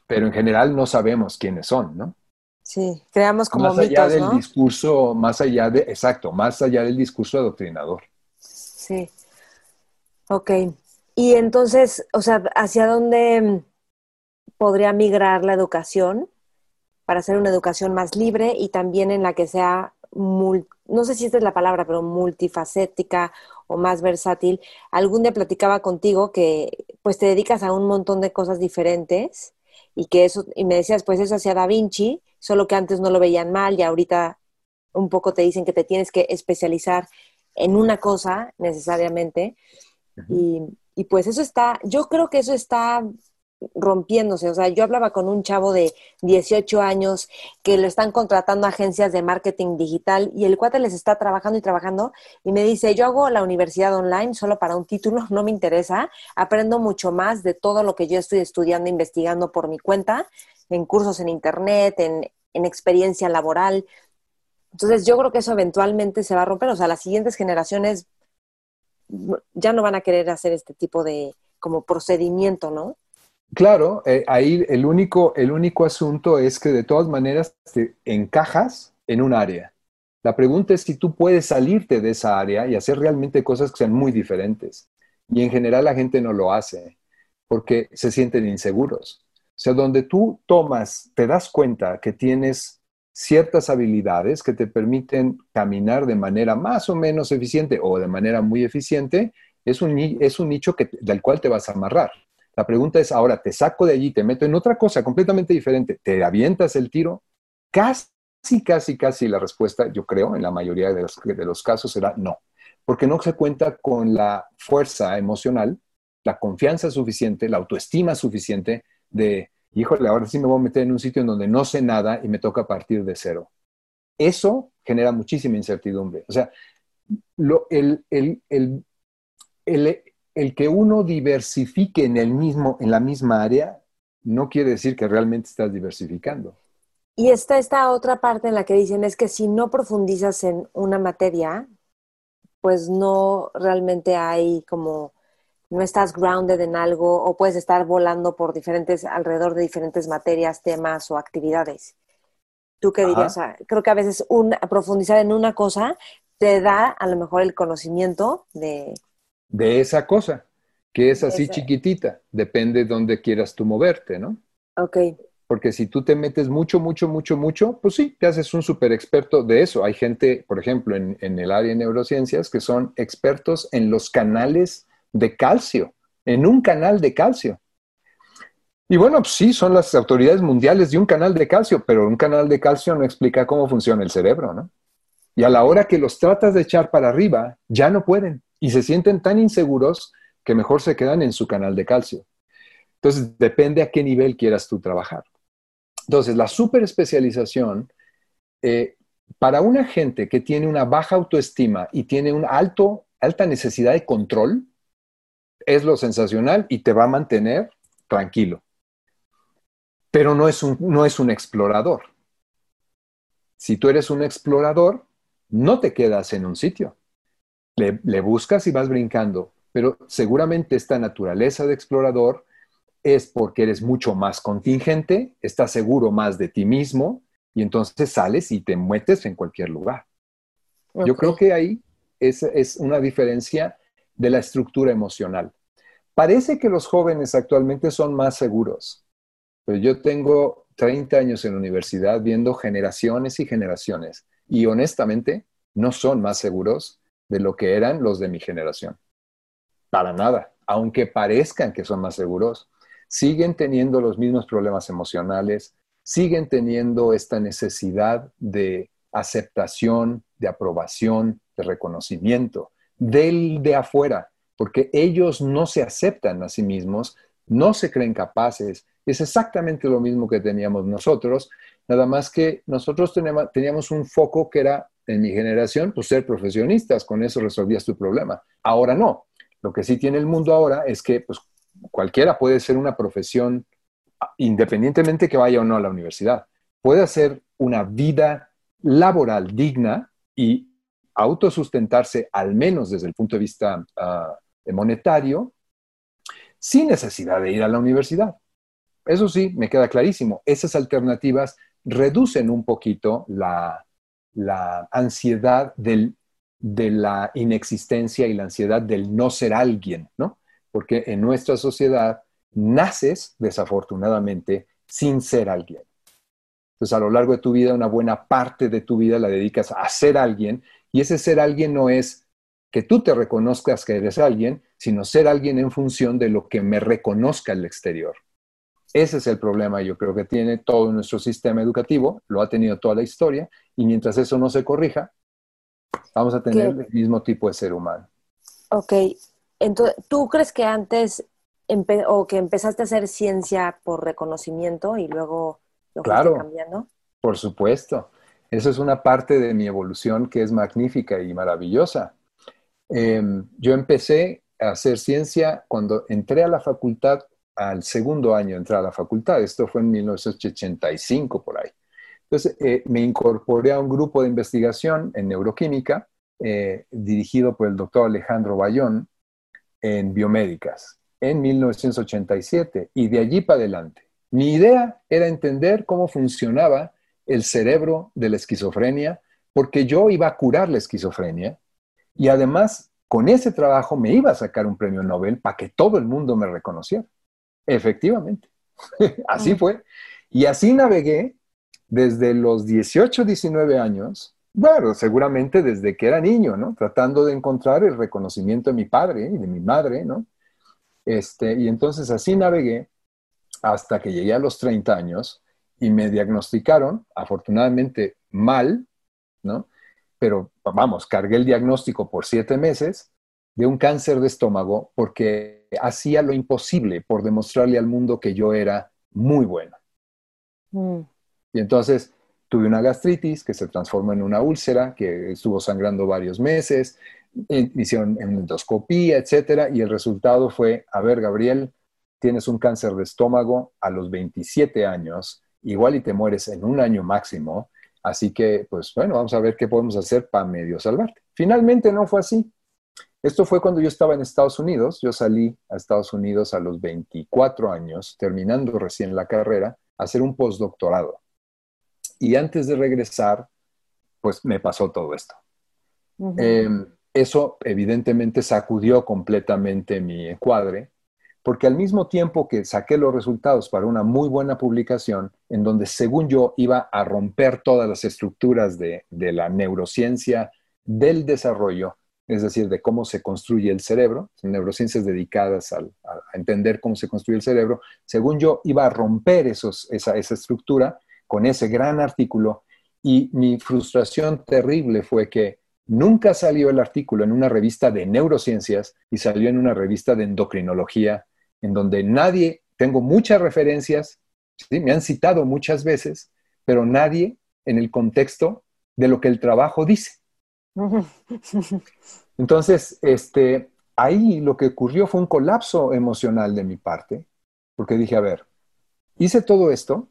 pero en general no sabemos quiénes son, ¿no? Sí, creamos como más allá del discurso, más allá de, exacto, más allá del discurso adoctrinador. Sí. Ok. Y entonces, o sea, ¿hacia dónde podría migrar la educación para hacer una educación más libre y también en la que sea, no sé si esta es la palabra, pero multifacética o más versátil? Algún día platicaba contigo que pues te dedicas a un montón de cosas diferentes y que eso, y me decías, pues eso hacía Da Vinci, solo que antes no lo veían mal y ahorita un poco te dicen que te tienes que especializar en una cosa necesariamente y, pues eso está, yo creo que eso está rompiéndose. O sea, yo hablaba con un chavo de 18 años que lo están contratando agencias de marketing digital y el cuate les está trabajando y trabajando y me dice, yo hago la universidad online solo para un título, no me interesa, aprendo mucho más de todo lo que yo estoy estudiando, investigando por mi cuenta, en cursos en internet, en, en experiencia laboral. Entonces yo creo que eso eventualmente se va a romper. O sea, las siguientes generaciones ya no van a querer hacer este tipo de como procedimiento, ¿no? Claro, eh, ahí el único, el único asunto es que de todas maneras te encajas en un área. La pregunta es si tú puedes salirte de esa área y hacer realmente cosas que sean muy diferentes. Y en general la gente no lo hace porque se sienten inseguros. O sea, donde tú tomas, te das cuenta que tienes ciertas habilidades que te permiten caminar de manera más o menos eficiente o de manera muy eficiente, es un, es un nicho que, del cual te vas a amarrar. La pregunta es ahora, te saco de allí, te meto en otra cosa completamente diferente, te avientas el tiro, casi, casi, casi la respuesta, yo creo, en la mayoría de los, casos será no, porque no se cuenta con la fuerza emocional, la confianza suficiente, la autoestima suficiente de híjole, ahora sí me voy a meter en un sitio en donde no sé nada y me toca partir de cero. Eso genera muchísima incertidumbre. O sea, el, el, que uno diversifique en, el mismo, en la misma área no quiere decir que realmente estás diversificando. Y está esta otra parte en la que dicen es que si no profundizas en una materia, pues no realmente hay como no estás grounded en algo o puedes estar volando por diferentes, alrededor de diferentes materias, temas o actividades. ¿Tú qué dirías? creo que a veces un, profundizar en una cosa te da a lo mejor el conocimiento de... De esa cosa, que es así chiquitita, depende de dónde quieras tú moverte, ¿no? Ok. Porque si tú te metes mucho, mucho, mucho, mucho, pues sí, te haces un súper experto de eso. Hay gente, por ejemplo, en, en el área de neurociencias que son expertos en los canales de calcio, en un canal de calcio. Y bueno, pues sí, son las autoridades mundiales de un canal de calcio, pero un canal de calcio no explica cómo funciona el cerebro, ¿no? Y a la hora que los tratas de echar para arriba, ya no pueden y se sienten tan inseguros que mejor se quedan en su canal de calcio. Entonces, depende a qué nivel quieras tú trabajar. Entonces, la superespecialización, eh, para una gente que tiene una baja autoestima y tiene una alto, alta necesidad de control, es lo sensacional y te va a mantener tranquilo. Pero no es un, no es un explorador. Si tú eres un explorador, no te quedas en un sitio. Le, buscas y vas brincando, pero seguramente esta naturaleza de explorador es porque eres mucho más contingente, estás seguro más de ti mismo y entonces sales y te metes en cualquier lugar. Yo creo que ahí es, es una diferencia de la estructura emocional. Parece que los jóvenes actualmente son más seguros, pero yo tengo 30 años en la universidad viendo generaciones y generaciones y honestamente no son más seguros de lo que eran los de mi generación. Para nada, aunque parezcan que son más seguros, siguen teniendo los mismos problemas emocionales, siguen teniendo esta necesidad de aceptación, de aprobación, de reconocimiento del de afuera, porque ellos no se aceptan a sí mismos, no se creen capaces. Es exactamente lo mismo que teníamos nosotros, nada más que nosotros teníamos un foco que era en mi generación, pues ser profesionistas, con eso resolvías tu problema. Ahora no. Lo que sí tiene el mundo ahora es que pues, cualquiera puede ser una profesión independientemente que vaya o no a la universidad. Puede hacer una vida laboral digna y autosustentarse, al menos desde el punto de vista ah, monetario, sin necesidad de ir a la universidad. Eso sí, me queda clarísimo. Esas alternativas reducen un poquito la, la ansiedad de la inexistencia y la ansiedad del no ser alguien, ¿no? Porque en nuestra sociedad naces, desafortunadamente, sin ser alguien. Entonces, a lo largo de tu vida, una buena parte de tu vida la dedicas a ser alguien, y ese ser alguien no es que tú te reconozcas que eres alguien, sino ser alguien en función de lo que me reconozca el exterior. Ese es el problema, yo creo que tiene todo nuestro sistema educativo, lo ha tenido toda la historia, y mientras eso no se corrija, vamos a tener el mismo tipo de ser humano. Ok, entonces, ¿tú crees que antes o que empezaste a hacer ciencia por reconocimiento y luego lo claro, cambiando? Por supuesto. Eso es una parte de mi evolución que es magnífica y maravillosa. Em, yo empecé a hacer ciencia cuando entré a la facultad al segundo año de entrar a la facultad. Esto fue en 1985 por ahí. Entonces, eh, me incorporé a un grupo de investigación en neuroquímica eh, dirigido por el doctor Alejandro Bayón en biomédicas en 1987 y de allí para adelante. Mi idea era entender cómo funcionaba el cerebro de la esquizofrenia porque yo iba a curar la esquizofrenia y además con ese trabajo me iba a sacar un premio Nobel para que todo el mundo me reconociera. Efectivamente, así fue. Y así navegué desde los 18, 19 años, bueno, seguramente desde que era niño, ¿no? Tratando de encontrar el reconocimiento de mi padre y de mi madre, ¿no? Este, y entonces así navegué hasta que llegué a los 30 años y me diagnosticaron, afortunadamente mal, ¿no? Pero vamos, cargué el diagnóstico por siete meses de un cáncer de estómago porque hacía lo imposible por demostrarle al mundo que yo era muy bueno. Mm. Y entonces tuve una gastritis que se transformó en una úlcera, que estuvo sangrando varios meses, hicieron endoscopía, etcétera, y el resultado fue, a ver, Gabriel, tienes un cáncer de estómago a los 27 años, igual y te mueres en un año máximo, así que, pues bueno, vamos a ver qué podemos hacer para medio salvarte. Finalmente no fue así. Esto fue cuando yo estaba en Estados Unidos. Yo salí a Estados Unidos a los 24 años, terminando recién la carrera, a hacer un postdoctorado. Y antes de regresar, pues me pasó todo esto. Em, eso evidentemente sacudió completamente mi encuadre, porque al mismo tiempo que saqué los resultados para una muy buena publicación, en donde según yo iba a romper todas las estructuras de la neurociencia del desarrollo, es decir, de cómo se construye el cerebro, neurociencias dedicadas a, entender cómo se construye el cerebro, según yo iba a romper esa, estructura con ese gran artículo y mi frustración terrible fue que nunca salió el artículo en una revista de neurociencias y salió en una revista de endocrinología, en donde nadie, tengo muchas referencias, me han citado muchas veces, pero nadie en el contexto de lo que el trabajo dice. Entonces, este, ahí lo que ocurrió fue un colapso emocional de mi parte, porque dije, a ver, hice todo esto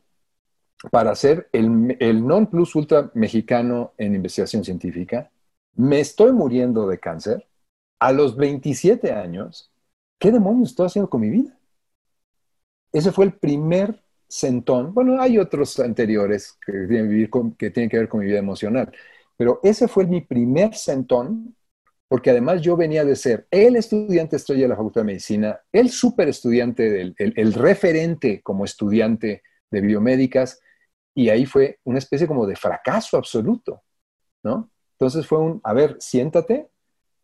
para ser el, el non plus ultra mexicano en investigación científica, me estoy muriendo de cáncer, a los 27 años, ¿qué demonios estoy haciendo con mi vida? Ese fue el primer sentón. Bueno, hay otros anteriores que tienen, que, tienen que ver con mi vida emocional, pero ese fue mi primer sentón, porque además yo venía de ser el estudiante estrella de la Facultad de Medicina, el super estudiante, el, el referente como estudiante de biomédicas, y ahí fue una especie como de fracaso absoluto, ¿no? Entonces fue un, a ver, siéntate,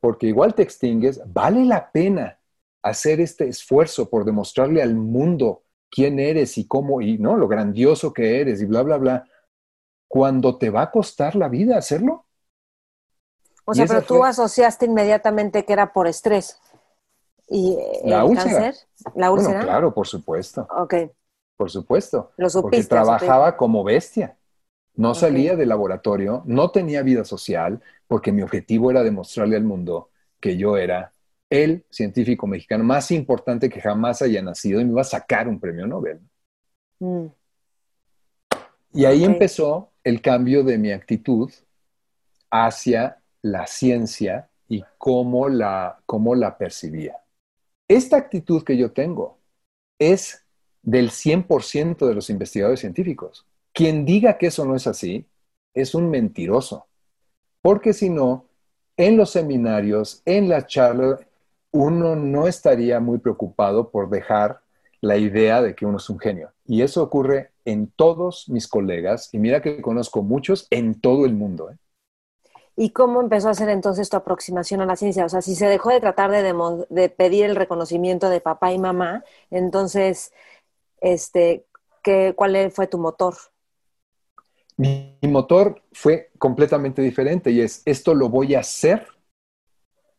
porque igual te extingues, vale la pena hacer este esfuerzo por demostrarle al mundo quién eres y cómo, y no, lo grandioso que eres y bla, bla, bla, cuando te va a costar la vida hacerlo. O sea, pero tú asociaste inmediatamente que era por estrés. ¿Y la el cáncer? ¿La úlcera? claro, por supuesto. Ok. Por supuesto. porque trabajaba como bestia. No salía del laboratorio, no tenía vida social, porque mi objetivo era demostrarle al mundo que yo era el científico mexicano más importante que jamás haya nacido y me iba a sacar un premio Nobel. Mm. Y ahí empezó el cambio de mi actitud hacia la ciencia y cómo la, cómo la percibía. Esta actitud que yo tengo es del 100% de los investigadores científicos. Quien diga que eso no es así es un mentiroso, porque si no, en los seminarios, en la charla, uno no estaría muy preocupado por dejar la idea de que uno es un genio. Y eso ocurre en todos mis colegas, y mira que conozco muchos en todo el mundo. ¿eh? ¿Y cómo empezó a ser entonces tu aproximación a la ciencia? O sea, si se dejó de tratar de, de pedir el reconocimiento de papá y mamá, entonces, este, ¿qué, ¿cuál fue tu motor? Mi, mi motor fue completamente diferente y es, esto lo voy a hacer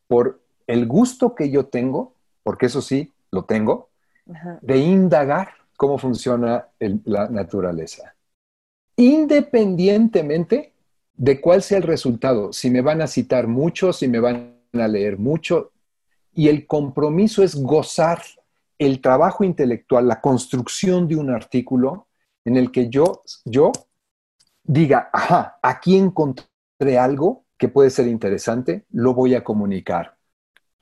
por el gusto que yo tengo, porque eso sí, lo tengo, de indagar cómo funciona la naturaleza. Independientemente de cuál sea el resultado, si me van a citar mucho, si me van a leer mucho, y el compromiso es gozar el trabajo intelectual, la construcción de un artículo en el que yo, yo diga, ajá, aquí encontré algo que puede ser interesante, lo voy a comunicar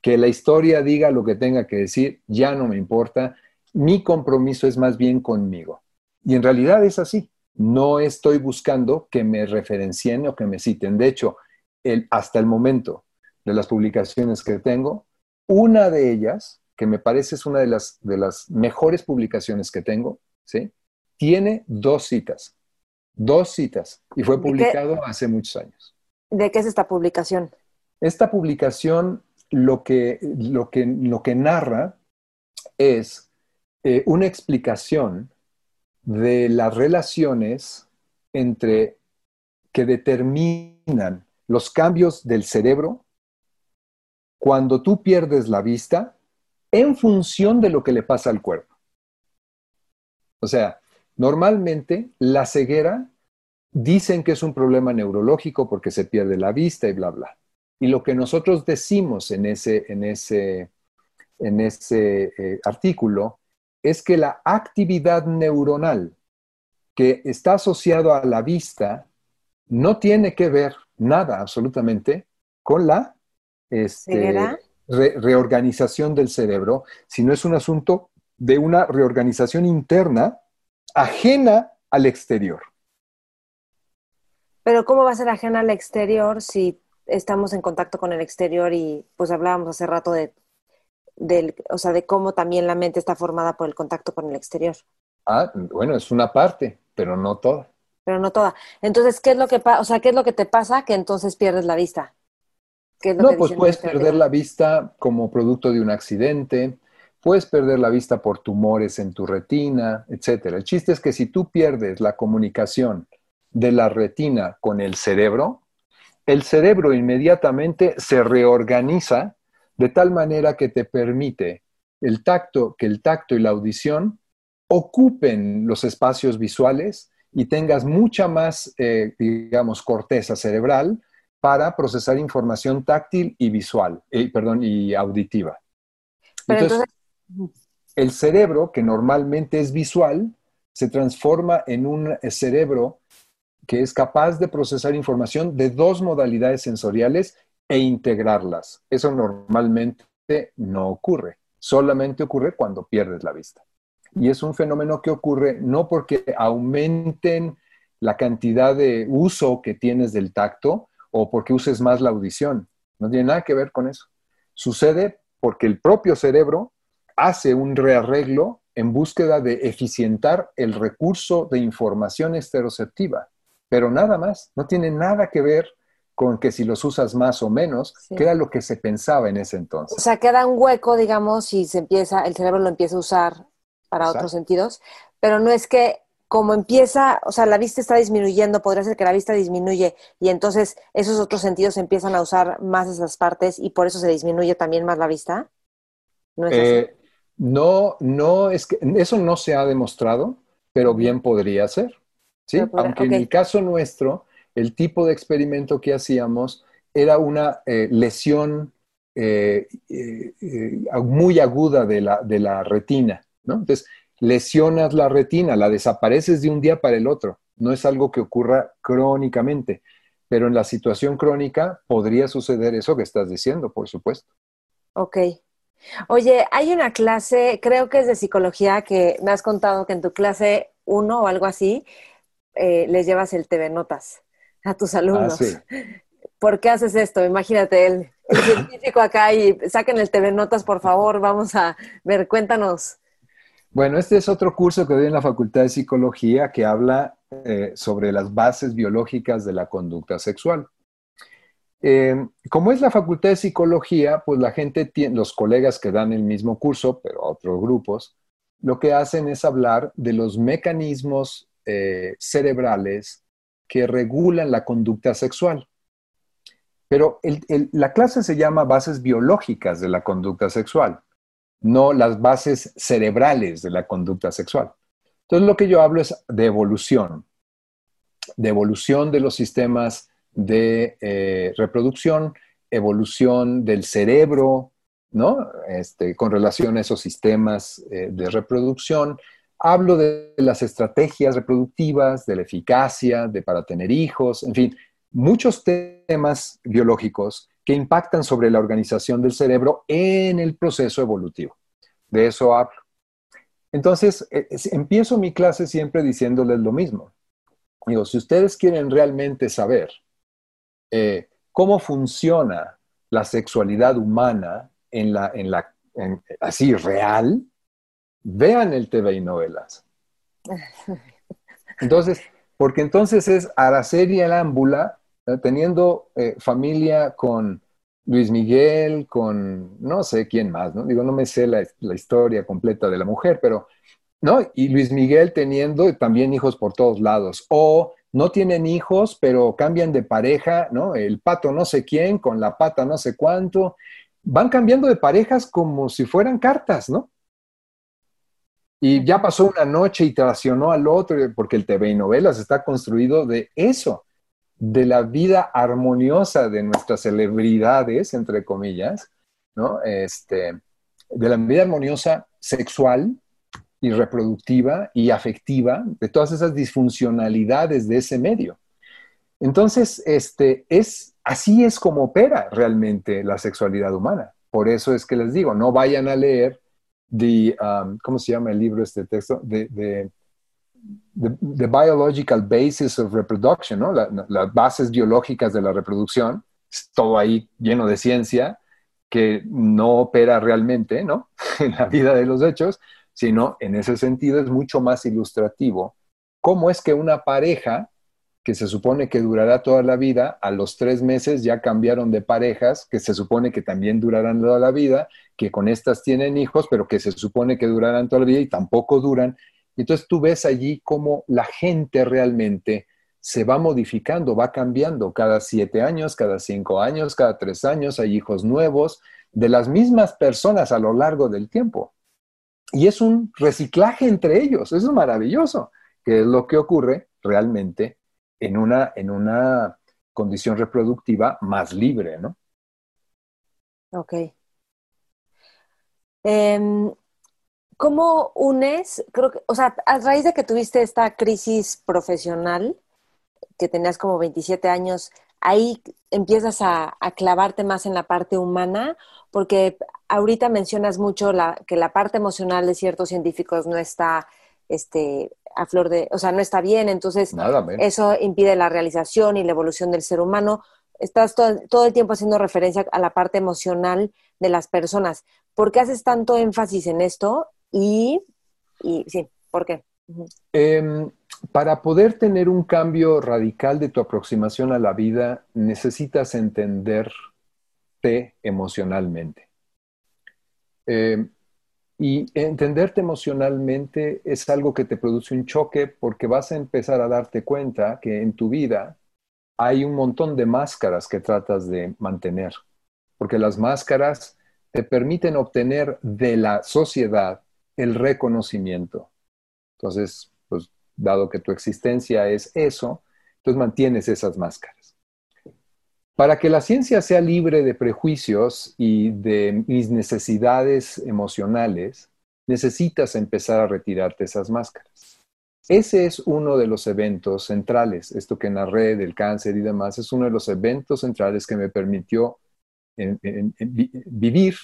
que la historia diga lo que tenga que decir, ya no me importa, mi compromiso es más bien conmigo. Y en realidad es así, no estoy buscando que me referencien o que me citen. De hecho, el, hasta el momento de las publicaciones que tengo, una de ellas, que me parece es una de las, de las mejores publicaciones que tengo, ¿sí? tiene dos citas, dos citas, y fue publicado hace muchos años. ¿De qué es esta publicación? Esta publicación lo que, lo que, lo que narra es eh, una explicación de las relaciones entre que determinan los cambios del cerebro cuando tú pierdes la vista en función de lo que le pasa al cuerpo. O sea, normalmente la ceguera dicen que es un problema neurológico porque se pierde la vista y bla, bla. Y lo que nosotros decimos en ese, en ese, en ese eh, artículo es que la actividad neuronal que está asociado a la vista no tiene que ver nada absolutamente con la este, reorganización del cerebro, sino es un asunto de una reorganización interna ajena al exterior. Pero ¿cómo va a ser ajena al exterior si estamos en contacto con el exterior y pues hablábamos hace rato de, o sea, de cómo también la mente está formada por el contacto con el exterior. Ah, bueno, es una parte, pero no toda. Pero no toda. Entonces, ¿qué es lo que o sea, qué es lo que te pasa que entonces pierdes la vista? no, pues puedes perder la vista como producto de un accidente, puedes perder la vista por tumores en tu retina, etcétera. El chiste es que si tú pierdes la comunicación de la retina con el cerebro, el cerebro inmediatamente se reorganiza de tal manera que te permite el tacto, que el tacto y la audición ocupen los espacios visuales y tengas mucha más, eh, digamos, corteza cerebral para procesar información táctil y visual, eh, perdón, y auditiva. entonces, el cerebro, que normalmente es visual, se transforma en un cerebro que es capaz de procesar información de dos modalidades sensoriales e integrarlas. Eso normalmente no ocurre, solamente ocurre cuando pierdes la vista. Y es un fenómeno que ocurre no porque aumenten la cantidad de uso que tienes del tacto o porque uses más la audición. No tiene nada que ver con eso. Sucede porque el propio cerebro hace un rearreglo en búsqueda de eficientar el recurso de información esteroceptiva, pero nada más, no tiene nada que ver con que si los usas más o menos, que era lo que se pensaba en ese entonces. O sea, queda un hueco, digamos, si se empieza, el cerebro lo empieza a usar para otros sentidos, pero no es que como empieza, o sea, la vista está disminuyendo, podría ser que la vista disminuye y entonces esos otros sentidos empiezan a usar más esas partes y por eso se disminuye también más la vista. ¿No es eh, No, no, es que eso no se ha demostrado, pero bien podría ser. ¿sí? Aunque en el caso nuestro, el tipo de experimento que hacíamos era una eh, lesión eh, muy aguda de la, de la retina. ¿no? Entonces, lesionas la retina, la desapareces de un día para el otro. No es algo que ocurra crónicamente, pero en la situación crónica podría suceder eso que estás diciendo, por supuesto. Ok. Oye, hay una clase, creo que es de psicología, que me has contado que en tu clase uno o algo así, eh, les llevas el TV Notas a tus alumnos. Ah, ¿Por qué haces esto? Imagínate el, el científico acá y saquen el TV Notas, por favor, vamos a ver, cuéntanos. Bueno, este es otro curso que doy en la Facultad de Psicología que habla eh, sobre las bases biológicas de la conducta sexual. Eh, como es la Facultad de Psicología, pues la gente, tiene, los colegas que dan el mismo curso, pero otros grupos, lo que hacen es hablar de los mecanismos eh, cerebrales que regulan la conducta sexual. Pero la clase se llama bases biológicas de la conducta sexual no las bases cerebrales de la conducta sexual. Entonces lo que yo hablo es de evolución, de evolución de los sistemas de eh, reproducción, evolución del cerebro, ¿no? Este, con relación a esos sistemas eh, de reproducción. Hablo de las estrategias reproductivas, de la eficacia, de para tener hijos, en fin, muchos temas biológicos que impactan sobre la organización del cerebro en el proceso evolutivo. De eso hablo. Entonces, eh, empiezo mi clase siempre diciéndoles lo mismo. Digo, si ustedes quieren realmente saber eh, cómo funciona la sexualidad humana en la, en la, así real, vean el TV y novelas. Entonces, porque entonces es Araceli Alámbula teniendo eh, familia con Luis Miguel, con no sé quién más, ¿no? Digo, no me sé la, historia completa de la mujer, pero, ¿no? Y Luis Miguel teniendo también hijos por todos lados. O no tienen hijos, pero cambian de pareja, ¿no? El pato no sé quién con la pata no sé cuánto. Van cambiando de parejas como si fueran cartas, ¿no? Y ya pasó una noche y traicionó al otro, porque el TV y novelas está construido de eso de la vida armoniosa de nuestras celebridades, entre comillas, ¿no? Este, de la vida armoniosa sexual y reproductiva y afectiva, de todas esas disfuncionalidades de ese medio. Entonces, este, es, así es como opera realmente la sexualidad humana. Por eso es que les digo, no vayan a leer de, um, ¿cómo se llama el libro, este texto? de the, biological basis of reproduction, ¿no? las bases biológicas de la reproducción, todo ahí lleno de ciencia que no opera realmente, ¿no? en la vida de los hechos, sino en ese sentido es mucho más ilustrativo cómo es que una pareja que se supone que durará toda la vida, a los tres meses ya cambiaron de parejas, que se supone que también durarán toda la vida, que con estas tienen hijos, pero que se supone que durarán toda la vida y tampoco duran, entonces tú ves allí cómo la gente realmente se va modificando, va cambiando cada siete años, cada cinco años, cada tres años, hay hijos nuevos de las mismas personas a lo largo del tiempo. Y es un reciclaje entre ellos, eso es maravilloso, que es lo que ocurre realmente en una, en una condición reproductiva más libre, ¿no? Ok. Em, ¿Cómo unes, creo que, o sea, a raíz de que tuviste esta crisis profesional, que tenías como 27 años, ahí empiezas a, clavarte más en la parte humana, porque ahorita mencionas mucho la, que la parte emocional de ciertos científicos no está este, a flor de, o sea, no está bien, entonces eso impide la realización y la evolución del ser humano. Estás todo, el tiempo haciendo referencia a la parte emocional de las personas. ¿Por qué haces tanto énfasis en esto? Y, y sí, ¿por qué? Em, para poder tener un cambio radical de tu aproximación a la vida, necesitas entenderte emocionalmente. Em, y entenderte emocionalmente es algo que te produce un choque porque vas a empezar a darte cuenta que en tu vida hay un montón de máscaras que tratas de mantener, porque las máscaras te permiten obtener de la sociedad el reconocimiento. Entonces, pues dado que tu existencia es eso, entonces mantienes esas máscaras. Para que la ciencia sea libre de prejuicios y de mis necesidades emocionales, necesitas empezar a retirarte esas máscaras. Ese es uno de los eventos centrales. Esto que narré del cáncer y demás es uno de los eventos centrales que me permitió vivir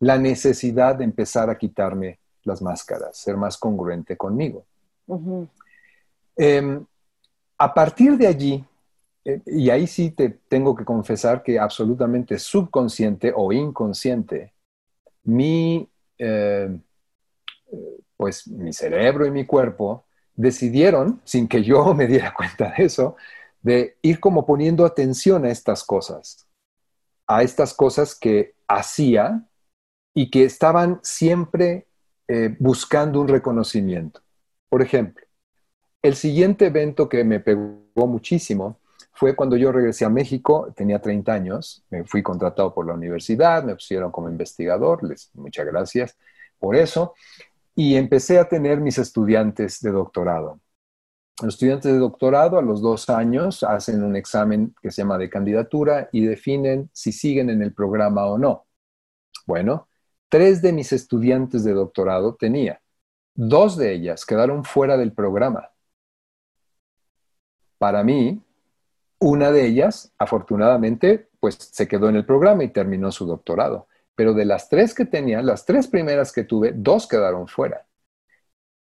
la necesidad de empezar a quitarme las máscaras, ser más congruente conmigo. Em, a partir de allí, y ahí sí te tengo que confesar que absolutamente subconsciente o inconsciente, mi, eh, pues mi cerebro y mi cuerpo decidieron, sin que yo me diera cuenta de eso, de ir como poniendo atención a estas cosas, a estas cosas que hacía y que estaban siempre eh, buscando un reconocimiento. Por ejemplo, el siguiente evento que me pegó muchísimo fue cuando yo regresé a México, tenía 30 años, me fui contratado por la universidad, me pusieron como investigador, les, muchas gracias por eso, y empecé a tener mis estudiantes de doctorado. Los estudiantes de doctorado a los dos años hacen un examen que se llama de candidatura y definen si siguen en el programa o no. Bueno, tres de mis estudiantes de doctorado tenía. Dos de ellas quedaron fuera del programa. Para mí, una de ellas, afortunadamente, pues se quedó en el programa y terminó su doctorado. Pero de las tres que tenía, las tres primeras que tuve, dos quedaron fuera.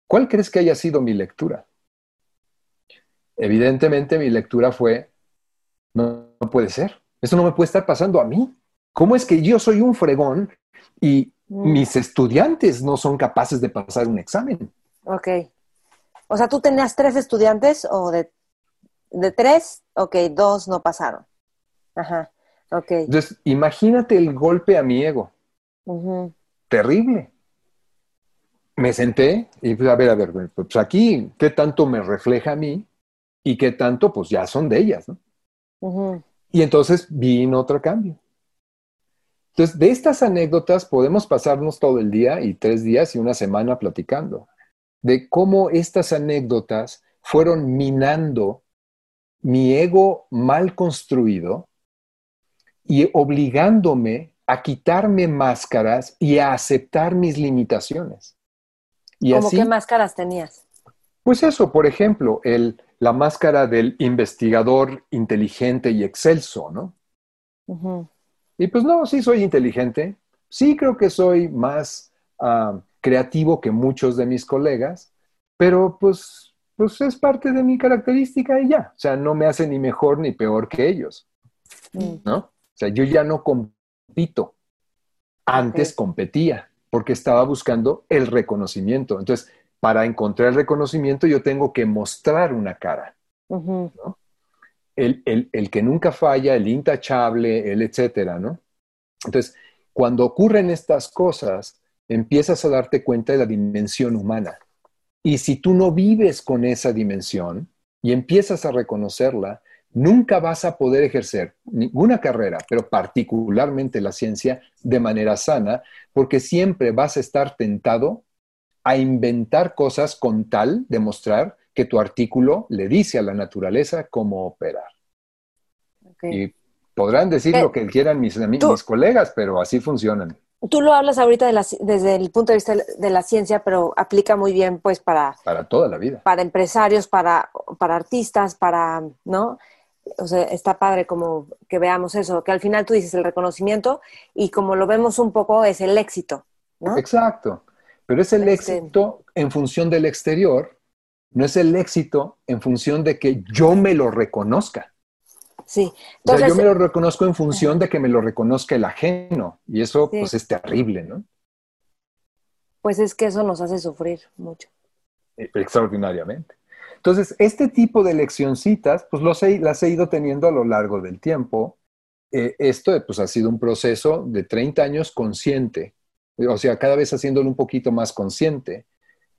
¿Cuál crees que haya sido mi lectura? Evidentemente mi lectura fue, no, puede ser, eso no me puede estar pasando a mí. ¿Cómo es que yo soy un fregón y mm. mis estudiantes no son capaces de pasar un examen? Ok. O sea, ¿tú tenías tres estudiantes o de de tres, ok, dos no pasaron. Ajá, ok. Entonces, imagínate el golpe a mi ego. Terrible. Me senté y pues, a ver, a ver, pues aquí, ¿qué tanto me refleja a mí? Y qué tanto, pues ya son de ellas, ¿no? Y entonces vino otro cambio. Entonces, de estas anécdotas podemos pasarnos todo el día y tres días y una semana platicando de cómo estas anécdotas fueron minando mi ego mal construido y obligándome a quitarme máscaras y a aceptar mis limitaciones. Y ¿Cómo qué máscaras tenías? Pues eso, por ejemplo, el, la máscara del investigador inteligente y excelso, ¿no? Y pues no, sí soy inteligente, sí creo que soy más ah, creativo que muchos de mis colegas, pero pues pues es parte de mi característica y ya. O sea, no me hace ni mejor ni peor que ellos. Mm. ¿No? O sea, yo ya no compito. Antes competía porque estaba buscando el reconocimiento. Entonces, para encontrar el reconocimiento yo tengo que mostrar una cara. ¿no? el, el, el, que nunca falla, el intachable, el etcétera, ¿no? Entonces, cuando ocurren estas cosas, empiezas a darte cuenta de la dimensión humana. Y si tú no vives con esa dimensión y empiezas a reconocerla, nunca vas a poder ejercer ninguna carrera, pero particularmente la ciencia, de manera sana, porque siempre vas a estar tentado a inventar cosas con tal de mostrar que tu artículo le dice a la naturaleza cómo operar. Y podrán decir lo que quieran mis, mis colegas, pero así funcionan tú lo hablas ahorita desde el punto de vista de la ciencia, pero aplica muy bien pues para... Para toda la vida. Para empresarios, para, para artistas, para, ¿no? o sea, está padre como que veamos eso, que al final tú dices el reconocimiento y como lo vemos un poco es el éxito, ¿no? Exacto, pero es el Este- éxito en función del exterior, no es el éxito en función de que yo me lo reconozca. Sí. O sea, Entonces, yo me lo reconozco en función de que me lo reconozca el ajeno y eso Sí. pues es terrible, ¿no? pues es que eso nos hace sufrir mucho. extraordinariamente. Entonces, este tipo de leccioncitas, pues los he- las he ido teniendo a lo largo del tiempo. Eh, esto pues ha sido un proceso de 30 años consciente, o sea, cada vez haciéndolo un poquito más consciente,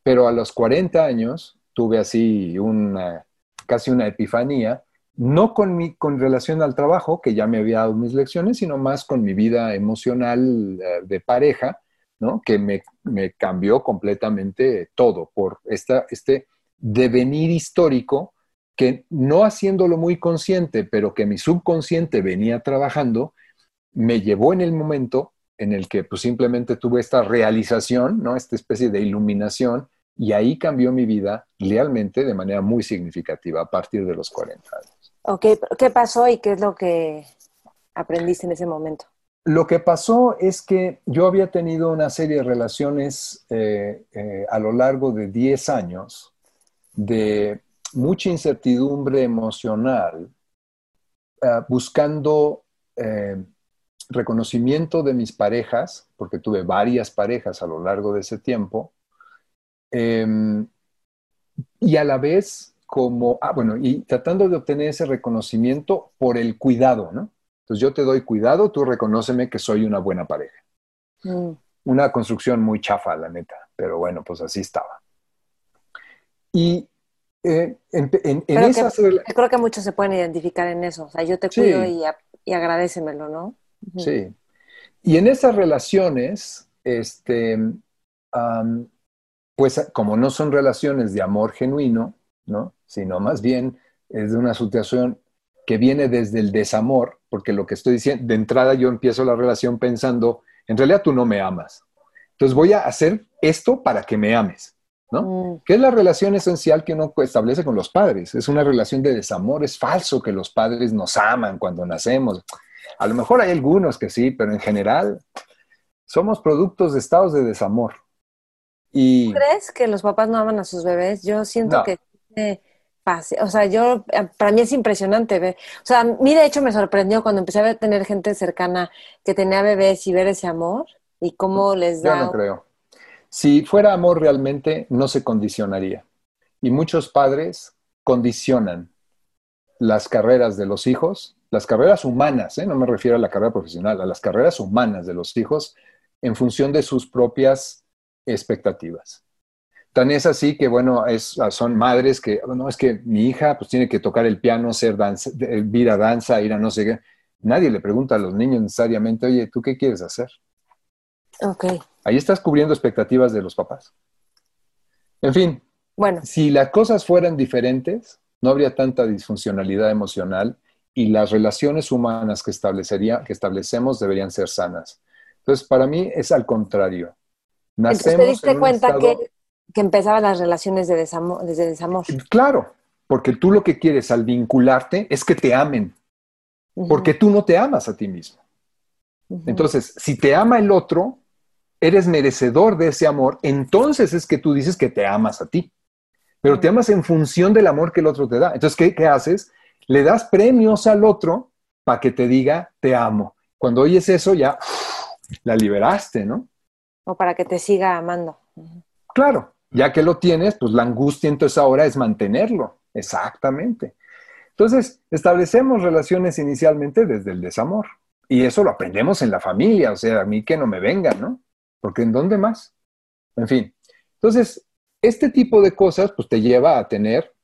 pero a los 40 años tuve así una, casi una epifanía, no con, mi, con relación al trabajo, que ya me había dado mis lecciones, sino más con mi vida emocional eh, de pareja, ¿no? que me, cambió completamente todo por esta, este devenir histórico que no haciéndolo muy consciente, pero que mi subconsciente venía trabajando, me llevó en el momento en el que pues, simplemente tuve esta realización, ¿no? esta especie de iluminación, y ahí cambió mi vida realmente de manera muy significativa a partir de los 40 años. Ok, ¿qué pasó y qué es lo que aprendiste en ese momento? Lo que pasó es que yo había tenido una serie de relaciones eh, eh, a lo largo de 10 años de mucha incertidumbre emocional, eh, buscando reconocimiento de mis parejas, porque tuve varias parejas a lo largo de ese tiempo, eh, y a la vez como, ah, bueno, y tratando de obtener ese reconocimiento por el cuidado, ¿no? Entonces yo te doy cuidado, tú reconóceme que soy una buena pareja. Mm, Una construcción muy chafa, la neta, pero bueno, pues así estaba. Y eh, en, en- en Pero que- esas Yo creo que muchos se pueden identificar en eso. O sea, yo te Sí. cuido y, a- y agradecemelo, ¿no? Sí. Y en esas relaciones, este, pues como no son relaciones de amor genuino, ¿no? Sino más bien es de una situación que viene desde el desamor, porque lo que estoy diciendo, de entrada yo empiezo la relación pensando, en realidad tú no me amas. Entonces voy a hacer esto para que me ames, ¿no? Mm, que es la relación esencial que uno establece con los padres. Es una relación de desamor. Es falso que los padres nos aman cuando nacemos. A lo mejor hay algunos que sí, pero en general somos productos de estados de desamor. Y ¿Crees que los papás no aman a sus bebés? Yo siento No. que eh, o sea, yo eh, para mí es impresionante ver, o sea, a mí de hecho me sorprendió cuando empecé a ver- tener gente cercana que tenía bebés y ver ese amor y cómo les yo da no creo. Si fuera amor realmente, no se condicionaría. Y muchos padres condicionan las carreras de los hijos, las carreras humanas, ¿eh? no me refiero a la carrera profesional, a las carreras humanas de los hijos en función de sus propias expectativas. Tan es así que, bueno, es, son madres que, no, es que mi hija pues tiene que tocar el piano, ser danza, ir a danza, ir a no sé qué. Nadie le pregunta a los niños necesariamente, oye, ¿tú qué quieres hacer? Ok, Ahí estás cubriendo expectativas de los papás. En fin, bueno, si las cosas fueran diferentes, no habría tanta disfuncionalidad emocional y las relaciones humanas que, establecería, que establecemos deberían ser sanas. Entonces, para mí es al contrario. entonces te Nacemos diste en un cuenta estado- que, que empezaban las relaciones de desamor, desde desamor. Claro, porque tú lo que quieres al vincularte es que te amen, porque tú no te amas a ti mismo. Entonces, si te ama el otro, eres merecedor de ese amor, entonces es que tú dices que te amas a ti. Pero te amas en función del amor que el otro te da. Entonces, ¿qué, qué haces? Le das premios al otro para que te diga, te amo. Cuando oyes eso, ya la liberaste, ¿no? o para que te siga amando. Claro, ya que lo tienes, pues la angustia entonces ahora es mantenerlo. Exactamente. Entonces, establecemos relaciones inicialmente desde el desamor. Y eso lo aprendemos en la familia, o sea, a mí que no me vengan, ¿no? Porque ¿en dónde más? En fin. Entonces, este tipo de cosas, pues te lleva a tener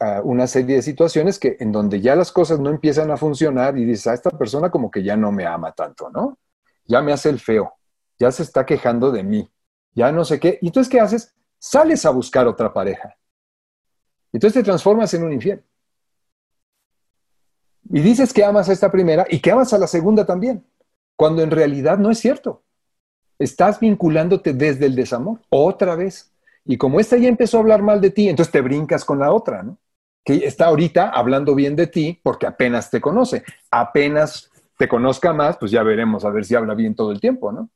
ah, una serie de situaciones que en donde ya las cosas no empiezan a funcionar y dices, a esta persona como que ya no me ama tanto, ¿no? Ya me hace el feo, ya se está quejando de mí, ya no sé qué. Y entonces, ¿qué haces? Sales a buscar otra pareja. Entonces te transformas en un infiel. Y dices que amas a esta primera y que amas a la segunda también, cuando en realidad no es cierto. Estás vinculándote desde el desamor, otra vez. Y como esta ya empezó a hablar mal de ti, entonces te brincas con la otra, ¿no? que está ahorita hablando bien de ti porque apenas te conoce. Apenas te conozca más, pues ya veremos a ver si habla bien todo el tiempo, ¿no?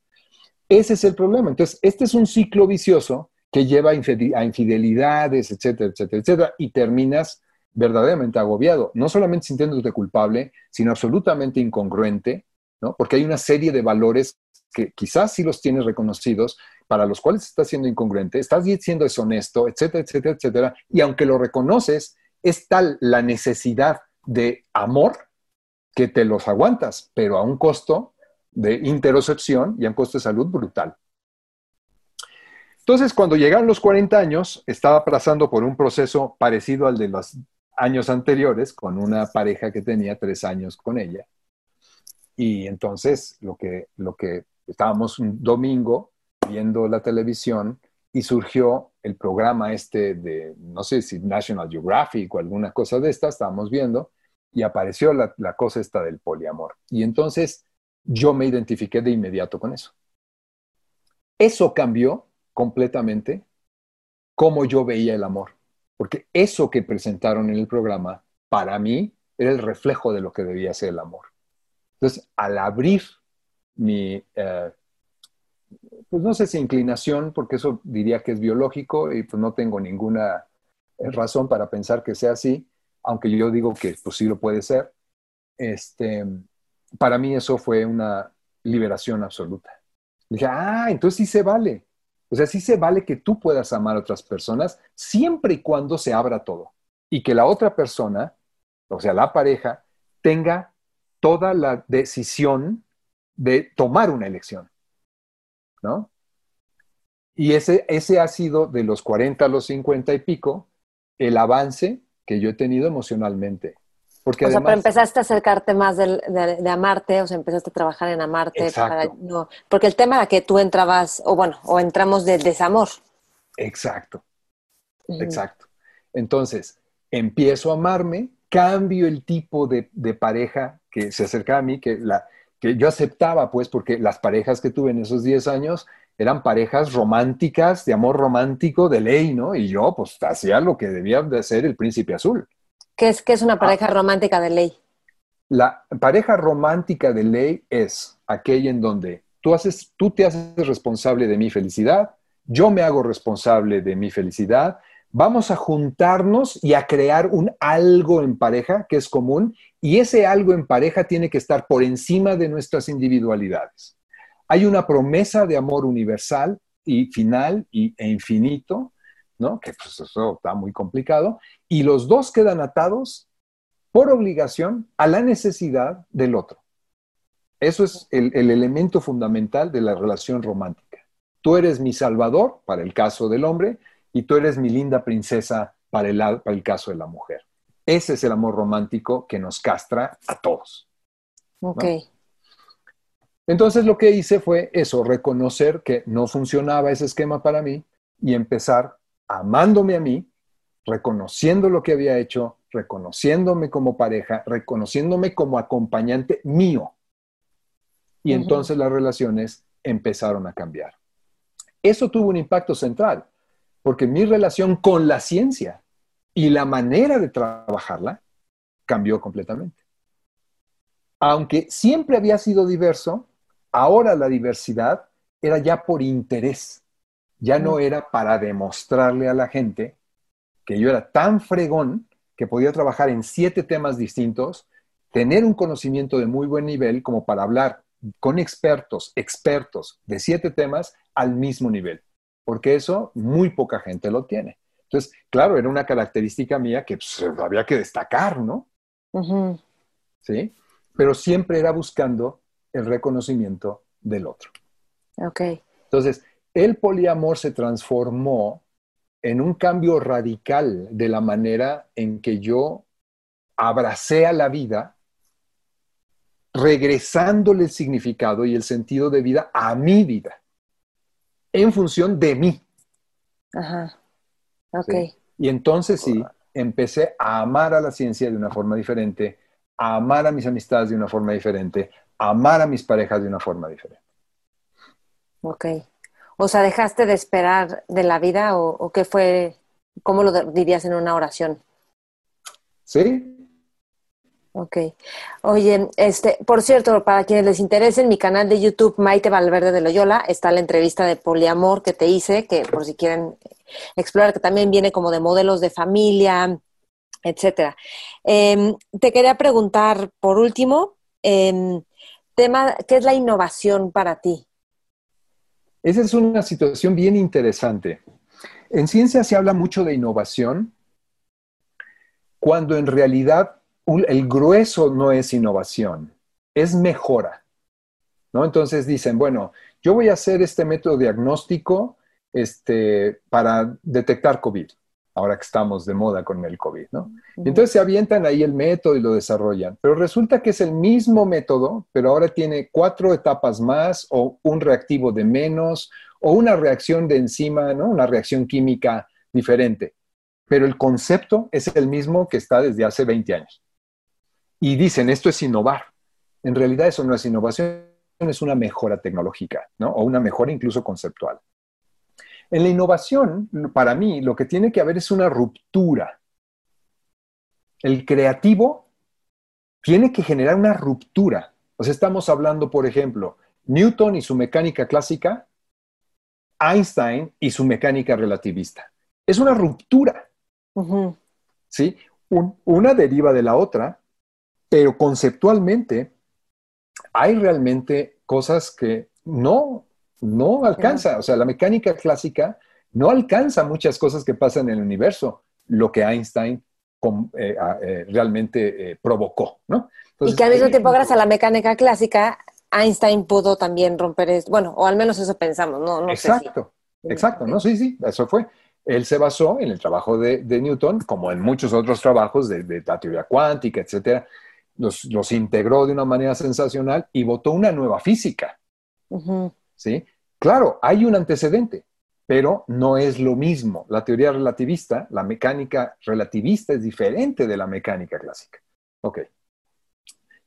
Ese es el problema. Entonces, este es un ciclo vicioso que lleva a infidelidades, etcétera, etcétera, etcétera, y terminas verdaderamente agobiado, no solamente sintiéndote culpable, sino absolutamente incongruente, ¿no? Porque hay una serie de valores que quizás sí los tienes reconocidos, para los cuales estás siendo incongruente, estás siendo deshonesto, etcétera, etcétera, etcétera, y aunque lo reconoces, es tal la necesidad de amor que te los aguantas, pero a un costo de interocepción y a un costo de salud brutal. Entonces, cuando llegaron los 40 años, estaba pasando por un proceso parecido al de los años anteriores, con una pareja que tenía tres años con ella. Y entonces, lo que, lo que estábamos un domingo viendo la televisión y surgió el programa este de, no sé si National Geographic o alguna cosa de esta, estábamos viendo, y apareció la, la cosa esta del poliamor. Y entonces yo me identifiqué de inmediato con eso. Eso cambió completamente cómo yo veía el amor, porque eso que presentaron en el programa, para mí, era el reflejo de lo que debía ser el amor. Entonces, al abrir mi, eh, pues no sé si inclinación, porque eso diría que es biológico y pues no tengo ninguna eh, razón para pensar que sea así, aunque yo digo que pues sí lo puede ser, este, para mí eso fue una liberación absoluta. Dije, ah, entonces sí se vale. O sea, sí se vale que tú puedas amar a otras personas siempre y cuando se abra todo y que la otra persona, o sea, la pareja, tenga toda la decisión de tomar una elección. ¿No? Y ese, ese ha sido de los 40 a los 50 y pico el avance que yo he tenido emocionalmente. Porque o sea, pero empezaste a acercarte más de, amarte, o sea, empezaste a trabajar en amarte. no, porque el tema era que tú entrabas, o bueno, o entramos de desamor. Exacto, exacto. Entonces, empiezo a amarme, cambio el tipo de, pareja que se acercaba a mí, que, la, que yo aceptaba, pues, porque las parejas que tuve en esos 10 años eran parejas románticas, de amor romántico, de ley, ¿no? Y yo, pues, hacía lo que debía de hacer el príncipe azul. ¿Qué es, es una ah. pareja romántica de ley? La pareja romántica de ley es aquella en donde tú, haces, tú te haces responsable de mi felicidad, yo me hago responsable de mi felicidad, vamos a juntarnos y a crear un algo en pareja que es común y ese algo en pareja tiene que estar por encima de nuestras individualidades. Hay una promesa de amor universal y final y, e infinito ¿no? Que pues eso está muy complicado. Y los dos quedan atados por obligación a la necesidad del otro. Eso es el, elemento fundamental de la relación romántica. Tú eres mi salvador, para el caso del hombre, y tú eres mi linda princesa para el, para el caso de la mujer. Ese es el amor romántico que nos castra a todos. Ok. Entonces lo que hice fue eso, reconocer que no funcionaba ese esquema para mí y empezar amándome a mí, reconociendo lo que había hecho, reconociéndome como pareja, reconociéndome como acompañante mío. Y entonces las relaciones empezaron a cambiar. Eso tuvo un impacto central, porque mi relación con la ciencia y la manera de trabajarla cambió completamente. Aunque siempre había sido diverso, ahora la diversidad era ya por interés ya no era para demostrarle a la gente que yo era tan fregón que podía trabajar en siete temas distintos, tener un conocimiento de muy buen nivel como para hablar con expertos, expertos de siete temas al mismo nivel, porque eso muy poca gente lo tiene. Entonces, claro, era una característica mía que pues, había que destacar, ¿no? ¿Sí? Pero siempre era buscando el reconocimiento del otro. Ok. Entonces, el poliamor se transformó en un cambio radical de la manera en que yo abracé a la vida, regresándole el significado y el sentido de vida a mi vida, en función de mí. Ajá. Ok. Y entonces sí, empecé a amar a la ciencia de una forma diferente, a amar a mis amistades de una forma diferente, a amar a mis parejas de una forma diferente. Ok. O sea, ¿dejaste de esperar de la vida o, qué fue, cómo lo dirías en una oración? ¿Sí? Ok. Oye, este, por cierto, para quienes les interese, en mi canal de YouTube, Maite Valverde de Loyola, está la entrevista de poliamor que te hice, que por si quieren explorar, que también viene como de modelos de familia, etcétera. Em, te quería preguntar, por último, em, tema, ¿qué es la innovación para ti? Esa es una situación bien interesante. En ciencia se habla mucho de innovación, cuando en realidad el grueso no es innovación, es mejora. ¿no? Entonces dicen, bueno, yo voy a hacer este método diagnóstico este, para detectar COVID, ahora que estamos de moda con el COVID. ¿no? Entonces se avientan ahí el método y lo desarrollan, pero resulta que es el mismo método, pero ahora tiene cuatro etapas más o un reactivo de menos o una reacción de enzima, ¿no? una reacción química diferente. Pero el concepto es el mismo que está desde hace 20 años y dicen, esto es innovar. En realidad eso no es innovación, es una mejora tecnológica, ¿no? O una mejora incluso conceptual. En la innovación, para mí, lo que tiene que haber es una ruptura. El creativo tiene que generar una ruptura. O sea, estamos hablando, por ejemplo, Newton y su mecánica clásica, Einstein y su mecánica relativista. Es una ruptura. ¿Sí? una deriva de la otra pero conceptualmente hay realmente cosas que no, no alcanza. O sea, la mecánica clásica no alcanza muchas cosas que pasan en el universo, lo que Einstein eh, eh, realmente eh, provocó, ¿no? y que al mismo tiempo, gracias a la mecánica clásica, Einstein pudo también romper esto. Bueno, o al menos eso pensamos, ¿no? exacto, exacto, ¿no? Sí, sí, eso fue. Él se basó en el trabajo de, Newton, como en muchos otros trabajos de, de la teoría cuántica, etcétera, los, integró de una manera sensacional y votó una nueva física. ¿Sí? Claro, hay un antecedente, pero no es lo mismo. La teoría relativista, la mecánica relativista es diferente de la mecánica clásica. Ok.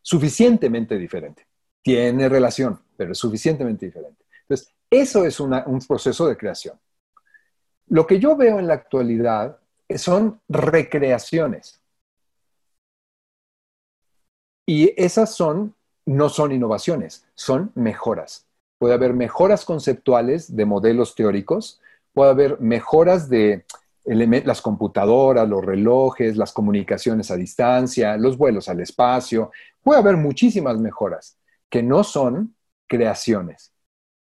Suficientemente diferente. Tiene relación, pero es suficientemente diferente. Entonces, eso es un proceso de creación. Lo que yo veo en la actualidad son recreaciones. Y esas son, no son innovaciones, son mejoras. Puede haber mejoras conceptuales de modelos teóricos, puede haber mejoras de las computadoras, los relojes, las comunicaciones a distancia, los vuelos al espacio. Puede haber muchísimas mejoras que no son creaciones.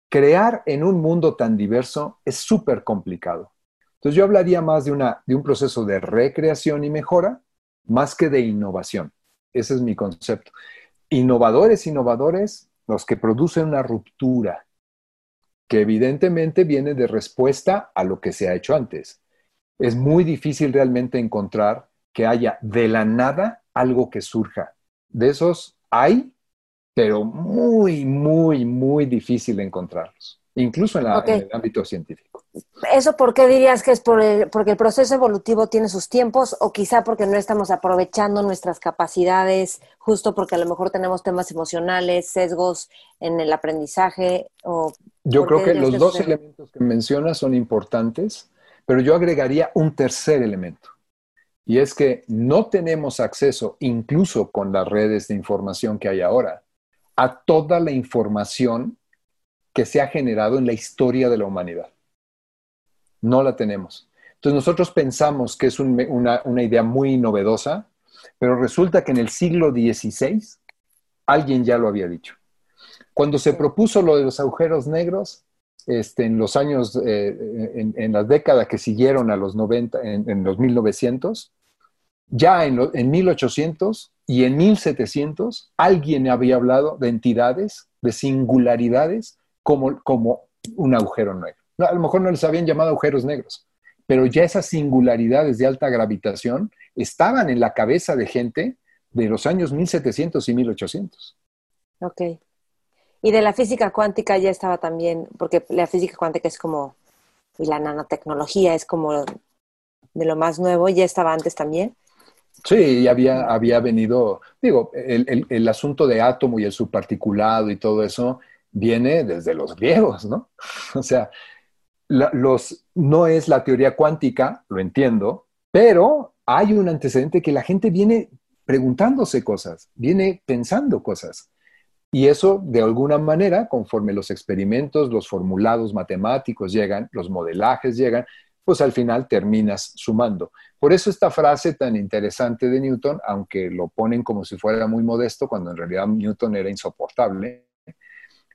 Crear en un mundo tan diverso es súper complicado. Entonces yo hablaría más de, una, de un proceso de recreación y mejora más que de innovación. Ese es mi concepto. Innovadores, innovadores, los que producen una ruptura, que evidentemente viene de respuesta a lo que se ha hecho antes. Es muy difícil realmente encontrar que haya de la nada algo que surja. De esos hay, pero muy, muy, muy difícil encontrarlos, incluso en, en el ámbito científico. ¿Eso por qué dirías que es por porque el proceso evolutivo tiene sus tiempos o quizá porque no estamos aprovechando nuestras capacidades, justo porque a lo mejor tenemos temas emocionales, sesgos en el aprendizaje? O yo creo que los dos elementos que mencionas son importantes, pero yo agregaría un tercer elemento. Y es que no tenemos acceso, incluso con las redes de información que hay ahora, a toda la información que se ha generado en la historia de la humanidad. No la tenemos. Entonces nosotros pensamos que es una, idea muy novedosa, pero resulta que en el siglo XVI alguien ya lo había dicho. Cuando se propuso lo de los agujeros negros, este, en los años, eh, en, las décadas que siguieron a los 90, en, los 1900, ya en, en 1800 y en 1700, alguien había hablado de entidades, de singularidades, como, como un agujero negro a lo mejor no les habían llamado agujeros negros, pero ya esas singularidades de alta gravitación estaban en la cabeza de gente de los años 1700 y 1800. Ok. Y de la física cuántica ya estaba también, porque la física cuántica es como, y la nanotecnología es como de lo más nuevo, ya estaba antes también. Sí, había, había venido, digo, el, el asunto de átomo y el subparticulado y todo eso viene desde los griegos, ¿no? O sea, no es la teoría cuántica, lo entiendo, pero hay un antecedente que la gente viene preguntándose cosas, viene pensando cosas. Y eso, de alguna manera, conforme los experimentos, los formulados matemáticos llegan, los modelajes llegan, pues al final terminas sumando. Por eso esta frase tan interesante de Newton, aunque lo ponen como si fuera muy modesto, cuando en realidad Newton era insoportable,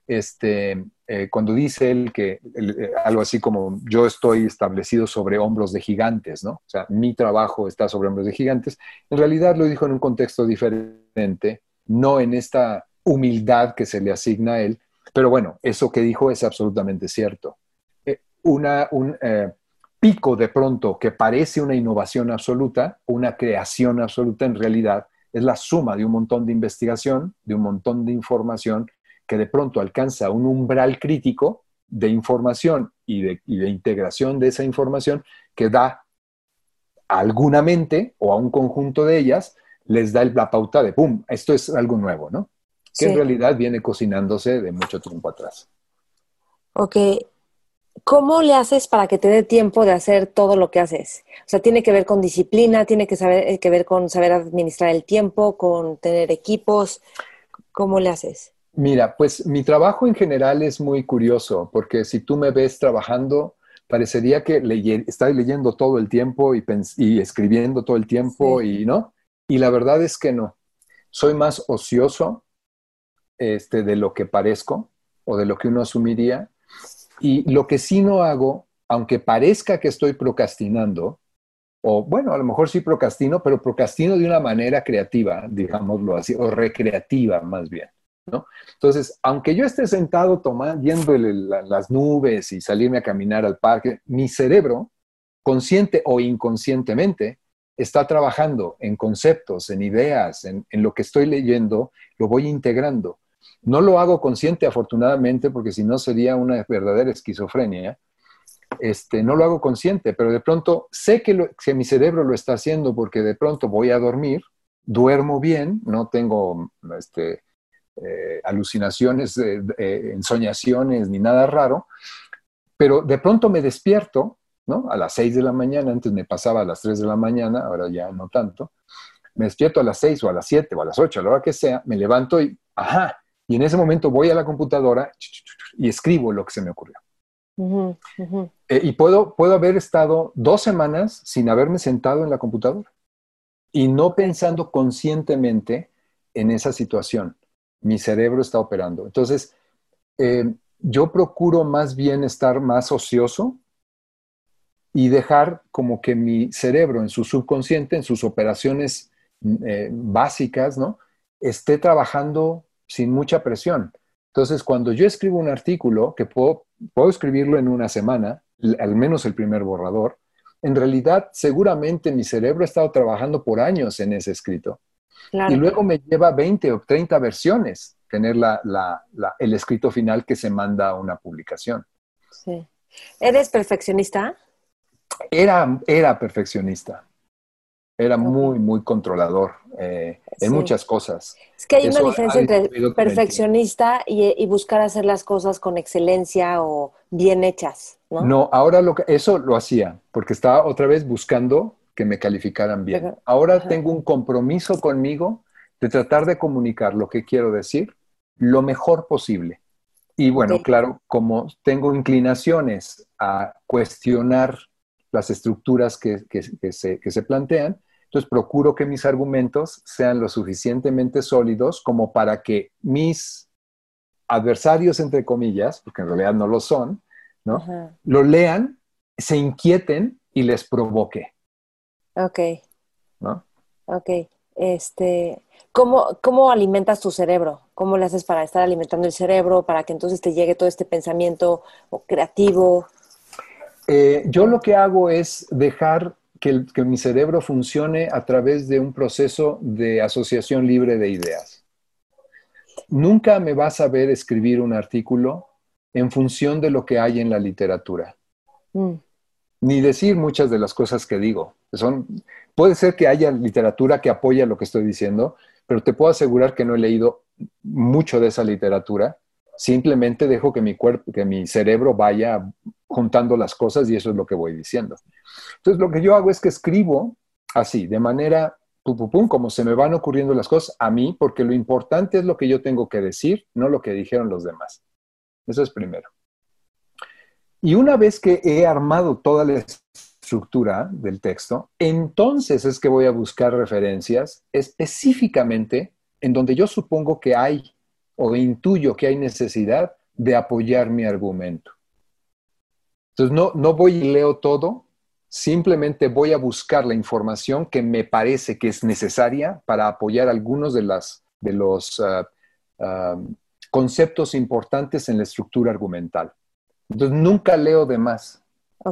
este, eh, cuando dice él que eh, algo así como yo estoy establecido sobre hombros de gigantes, ¿no? O sea, mi trabajo está sobre hombros de gigantes, en realidad lo dijo en un contexto diferente, no en esta humildad que se le asigna a él, pero bueno, eso que dijo es absolutamente cierto. Eh, una, un pico de pronto que parece una innovación absoluta, una creación absoluta, en realidad es la suma de un montón de investigación, de un montón de información que de pronto alcanza un umbral crítico de información y de, integración de esa información que da a alguna mente o a un conjunto de ellas, les da la pauta de, ¡pum!, esto es algo nuevo, ¿no? Que en realidad viene cocinándose de mucho tiempo atrás. Ok. ¿Cómo le haces para que te dé tiempo de hacer todo lo que haces? O sea, tiene que ver con disciplina, tiene que, saber, que ver con saber administrar el tiempo, con tener equipos. ¿Cómo le haces? Mira, pues mi trabajo en general es muy curioso, porque si tú me ves trabajando, parecería que le estoy leyendo todo el tiempo y, escribiendo todo el tiempo y no. Y la verdad es que no. Soy más ocioso este, de lo que parezco o de lo que uno asumiría. Y lo que sí no hago, aunque parezca que estoy procrastinando, o bueno, a lo mejor sí procrastino, pero procrastino de una manera creativa, digámoslo así, o recreativa más bien. Entonces, aunque yo esté sentado tomando, las nubes y salirme a caminar al parque, mi cerebro, consciente o inconscientemente, está trabajando en conceptos, en ideas, en, lo que estoy leyendo, lo voy integrando. No lo hago consciente, afortunadamente, porque si no sería una verdadera esquizofrenia. Este, no lo hago consciente, pero de pronto sé que, que mi cerebro lo está haciendo porque de pronto voy a dormir, duermo bien, no tengo este, eh, alucinaciones, eh, ensoñaciones, ni nada raro, pero de pronto me despierto, ¿no? A las 6 de la mañana, antes me pasaba a las 3 de la mañana, ahora ya no tanto, me despierto a las 6 o a las 7 o a las 8, a la hora que sea, me levanto y, ajá, y en ese momento voy a la computadora y escribo lo que se me ocurrió. Eh, y puedo, puedo haber estado dos semanas sin haberme sentado en la computadora y no pensando conscientemente en esa situación mi cerebro está operando. Entonces, eh, yo procuro más bien estar más ocioso y dejar como que mi cerebro en su subconsciente, en sus operaciones eh, básicas, ¿no? Esté trabajando sin mucha presión. Entonces, cuando yo escribo un artículo, que puedo, puedo escribirlo en una semana, al menos el primer borrador, en realidad seguramente mi cerebro ha estado trabajando por años en ese escrito. Y luego me lleva 20 o 30 versiones tener el escrito final que se manda a una publicación. Sí. ¿Eres perfeccionista? Era, era perfeccionista. Era muy, muy controlador eh, en muchas cosas. Es que hay una diferencia entre perfeccionista y, buscar hacer las cosas con excelencia o bien hechas, ¿no? No, ahora lo que, eso lo hacía, porque estaba otra vez buscando que me calificaran bien. Ahora tengo un compromiso conmigo de tratar de comunicar lo que quiero decir lo mejor posible. Y bueno, claro, como tengo inclinaciones a cuestionar las estructuras que, se, que, se, plantean, entonces procuro que mis argumentos sean lo suficientemente sólidos como para que mis adversarios, entre comillas, porque en realidad no lo son, ¿no? Lo lean, se inquieten y les provoque. Ok. ¿No? Ok. Este, ¿cómo, ¿Cómo alimentas tu cerebro? ¿Cómo le haces para estar alimentando el cerebro, para que entonces te llegue todo este pensamiento creativo? Eh, yo lo que hago es dejar que, que, mi cerebro funcione a través de un proceso de asociación libre de ideas. Nunca me vas a ver escribir un artículo en función de lo que hay en la literatura. Mm ni decir muchas de las cosas que digo. Son, puede ser que haya literatura que apoya lo que estoy diciendo, pero te puedo asegurar que no he leído mucho de esa literatura. Simplemente dejo que mi cuerpo, que mi cerebro vaya juntando las cosas y eso es lo que voy diciendo. Entonces, lo que yo hago es que escribo así, de manera pum, pum, pum, como se me van ocurriendo las cosas a mí, porque lo importante es lo que yo tengo que decir, no lo que dijeron los demás. Eso es primero. Y una vez que he armado toda la estructura del texto, entonces es que voy a buscar referencias específicamente en donde yo supongo que hay o intuyo que hay necesidad de apoyar mi argumento. Entonces no, no voy y leo todo, simplemente voy a buscar la información que me parece que es necesaria para apoyar algunos de, las, de los ah, ah, conceptos importantes en la estructura argumental. Entonces, nunca leo de más.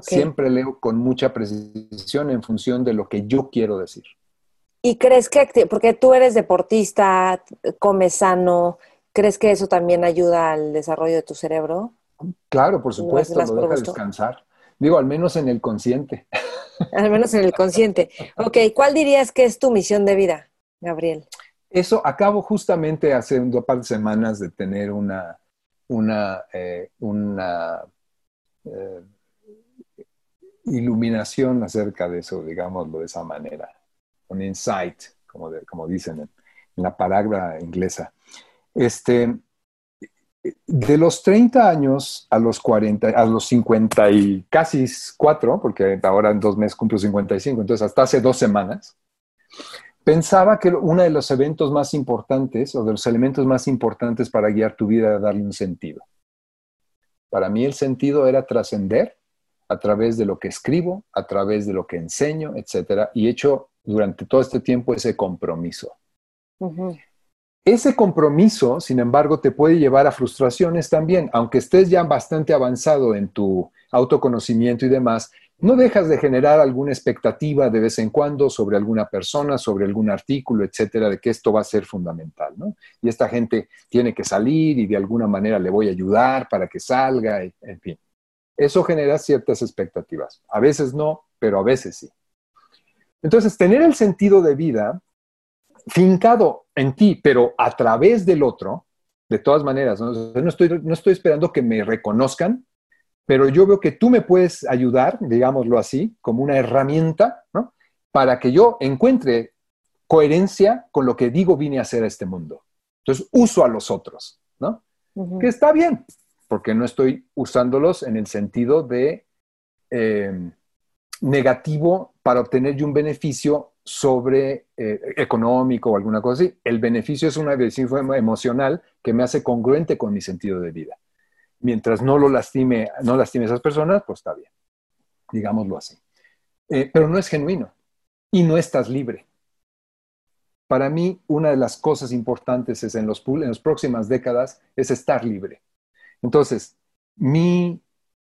Siempre leo con mucha precisión en función de lo que yo quiero decir. ¿Y crees que, porque tú eres deportista, comes sano, ¿crees que eso también ayuda al desarrollo de tu cerebro? Claro, por supuesto, lo deja descansar. Digo, al menos en el consciente. Al menos en el consciente. Ok, ¿cuál dirías que es tu misión de vida, Gabriel? Eso acabo justamente hace un par de semanas de tener una, una, eh, una eh, iluminación acerca de eso, digámoslo de esa manera, un insight, como, dicen en, la palabra inglesa. Este, de los 30 años a los 40, a los 50 y casi 4, porque ahora en dos meses cumplo 55, entonces hasta hace dos semanas, Pensaba que uno de los eventos más importantes o de los elementos más importantes para guiar tu vida era darle un sentido. Para mí el sentido era trascender a través de lo que escribo, a través de lo que enseño, etcétera, y he hecho durante todo este tiempo ese compromiso. Ese compromiso, sin embargo, te puede llevar a frustraciones también, aunque estés ya bastante avanzado en tu autoconocimiento y demás, no dejas de generar alguna expectativa de vez en cuando sobre alguna persona, sobre algún artículo, etcétera, de que esto va a ser fundamental, ¿no? Y esta gente tiene que salir y de alguna manera le voy a ayudar para que salga, en fin. Eso genera ciertas expectativas. A veces no, pero a veces sí. Entonces, tener el sentido de vida fincado en ti, pero a través del otro, de todas maneras, no, no, estoy, no estoy esperando que me reconozcan pero yo veo que tú me puedes ayudar, digámoslo así, como una herramienta, ¿no? Para que yo encuentre coherencia con lo que digo vine a hacer a este mundo. Entonces, uso a los otros, ¿no? Que está bien, porque no estoy usándolos en el sentido de eh, negativo para obtener yo un beneficio sobre eh, económico o alguna cosa así. El beneficio es una beneficio emocional que me hace congruente con mi sentido de vida mientras no lo lastime, no lastime a esas personas, pues está bien, digámoslo así. Eh, pero no es genuino y no estás libre. Para mí, una de las cosas importantes es en, los, en las próximas décadas es estar libre. Entonces, mi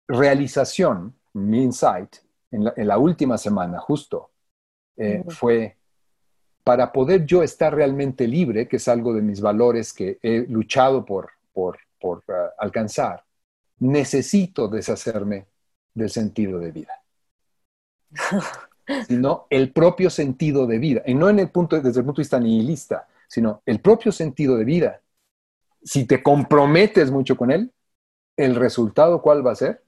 realización, mi insight en la, última semana justo eh, fue para poder yo estar realmente libre, que es algo de mis valores que he luchado por, por, por uh, alcanzar, necesito deshacerme del sentido de vida. sino el propio sentido de vida. Y no en el punto, desde el punto de vista nihilista, sino el propio sentido de vida. Si te comprometes mucho con él, el resultado, ¿cuál va a ser?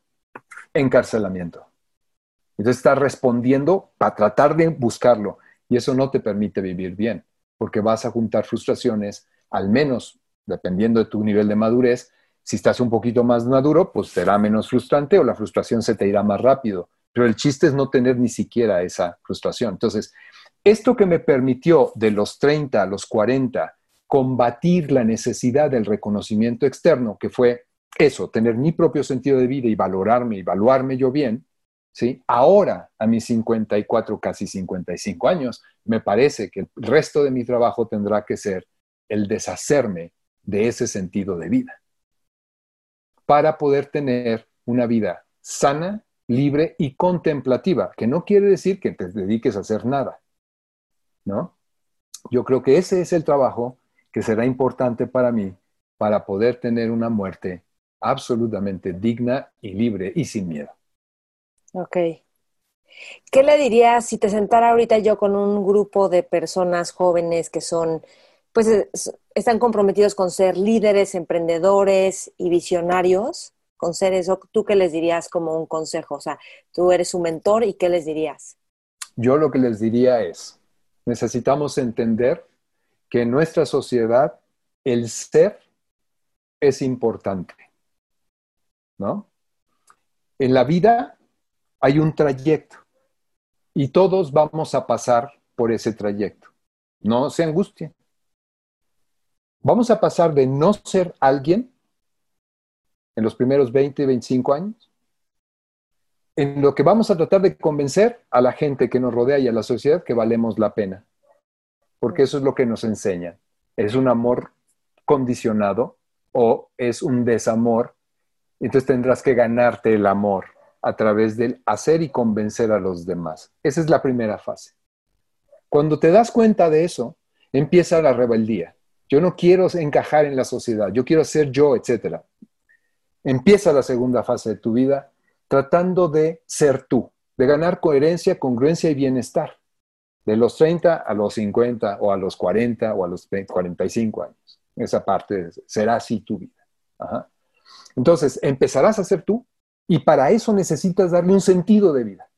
Encarcelamiento. Entonces estás respondiendo para tratar de buscarlo y eso no te permite vivir bien, porque vas a juntar frustraciones, al menos dependiendo de tu nivel de madurez, si estás un poquito más maduro, pues será menos frustrante o la frustración se te irá más rápido. Pero el chiste es no tener ni siquiera esa frustración. Entonces, esto que me permitió de los 30 a los 40 combatir la necesidad del reconocimiento externo, que fue eso, tener mi propio sentido de vida y valorarme y evaluarme yo bien, ¿sí? Ahora, a mis 54, casi 55 años, me parece que el resto de mi trabajo tendrá que ser el deshacerme de ese sentido de vida para poder tener una vida sana, libre y contemplativa, que no quiere decir que te dediques a hacer nada, ¿no? Yo creo que ese es el trabajo que será importante para mí para poder tener una muerte absolutamente digna y libre y sin miedo. Ok. ¿Qué le dirías si te sentara ahorita yo con un grupo de personas jóvenes que son pues están comprometidos con ser líderes, emprendedores y visionarios, con ser eso, ¿tú qué les dirías como un consejo? O sea, tú eres su mentor y ¿qué les dirías? yo lo que les diría es, necesitamos entender que en nuestra sociedad el ser es importante, ¿no? En la vida hay un trayecto y todos vamos a pasar por ese trayecto. No se angustien. Vamos a pasar de no ser alguien en los primeros 20, 25 años, en lo que vamos a tratar de convencer a la gente que nos rodea y a la sociedad que valemos la pena. Porque eso es lo que nos enseñan. Es un amor condicionado o es un desamor. Entonces tendrás que ganarte el amor a través del hacer y convencer a los demás. Esa es la primera fase. Cuando te das cuenta de eso, empieza la rebeldía. Yo no quiero encajar en la sociedad, yo quiero ser yo, etc. Empieza la segunda fase de tu vida tratando de ser tú, de ganar coherencia, congruencia y bienestar. De los 30 a los 50 o a los 40 o a los 45 años. Esa parte será así tu vida. Entonces, empezarás a ser tú y para eso necesitas darle un sentido de vida.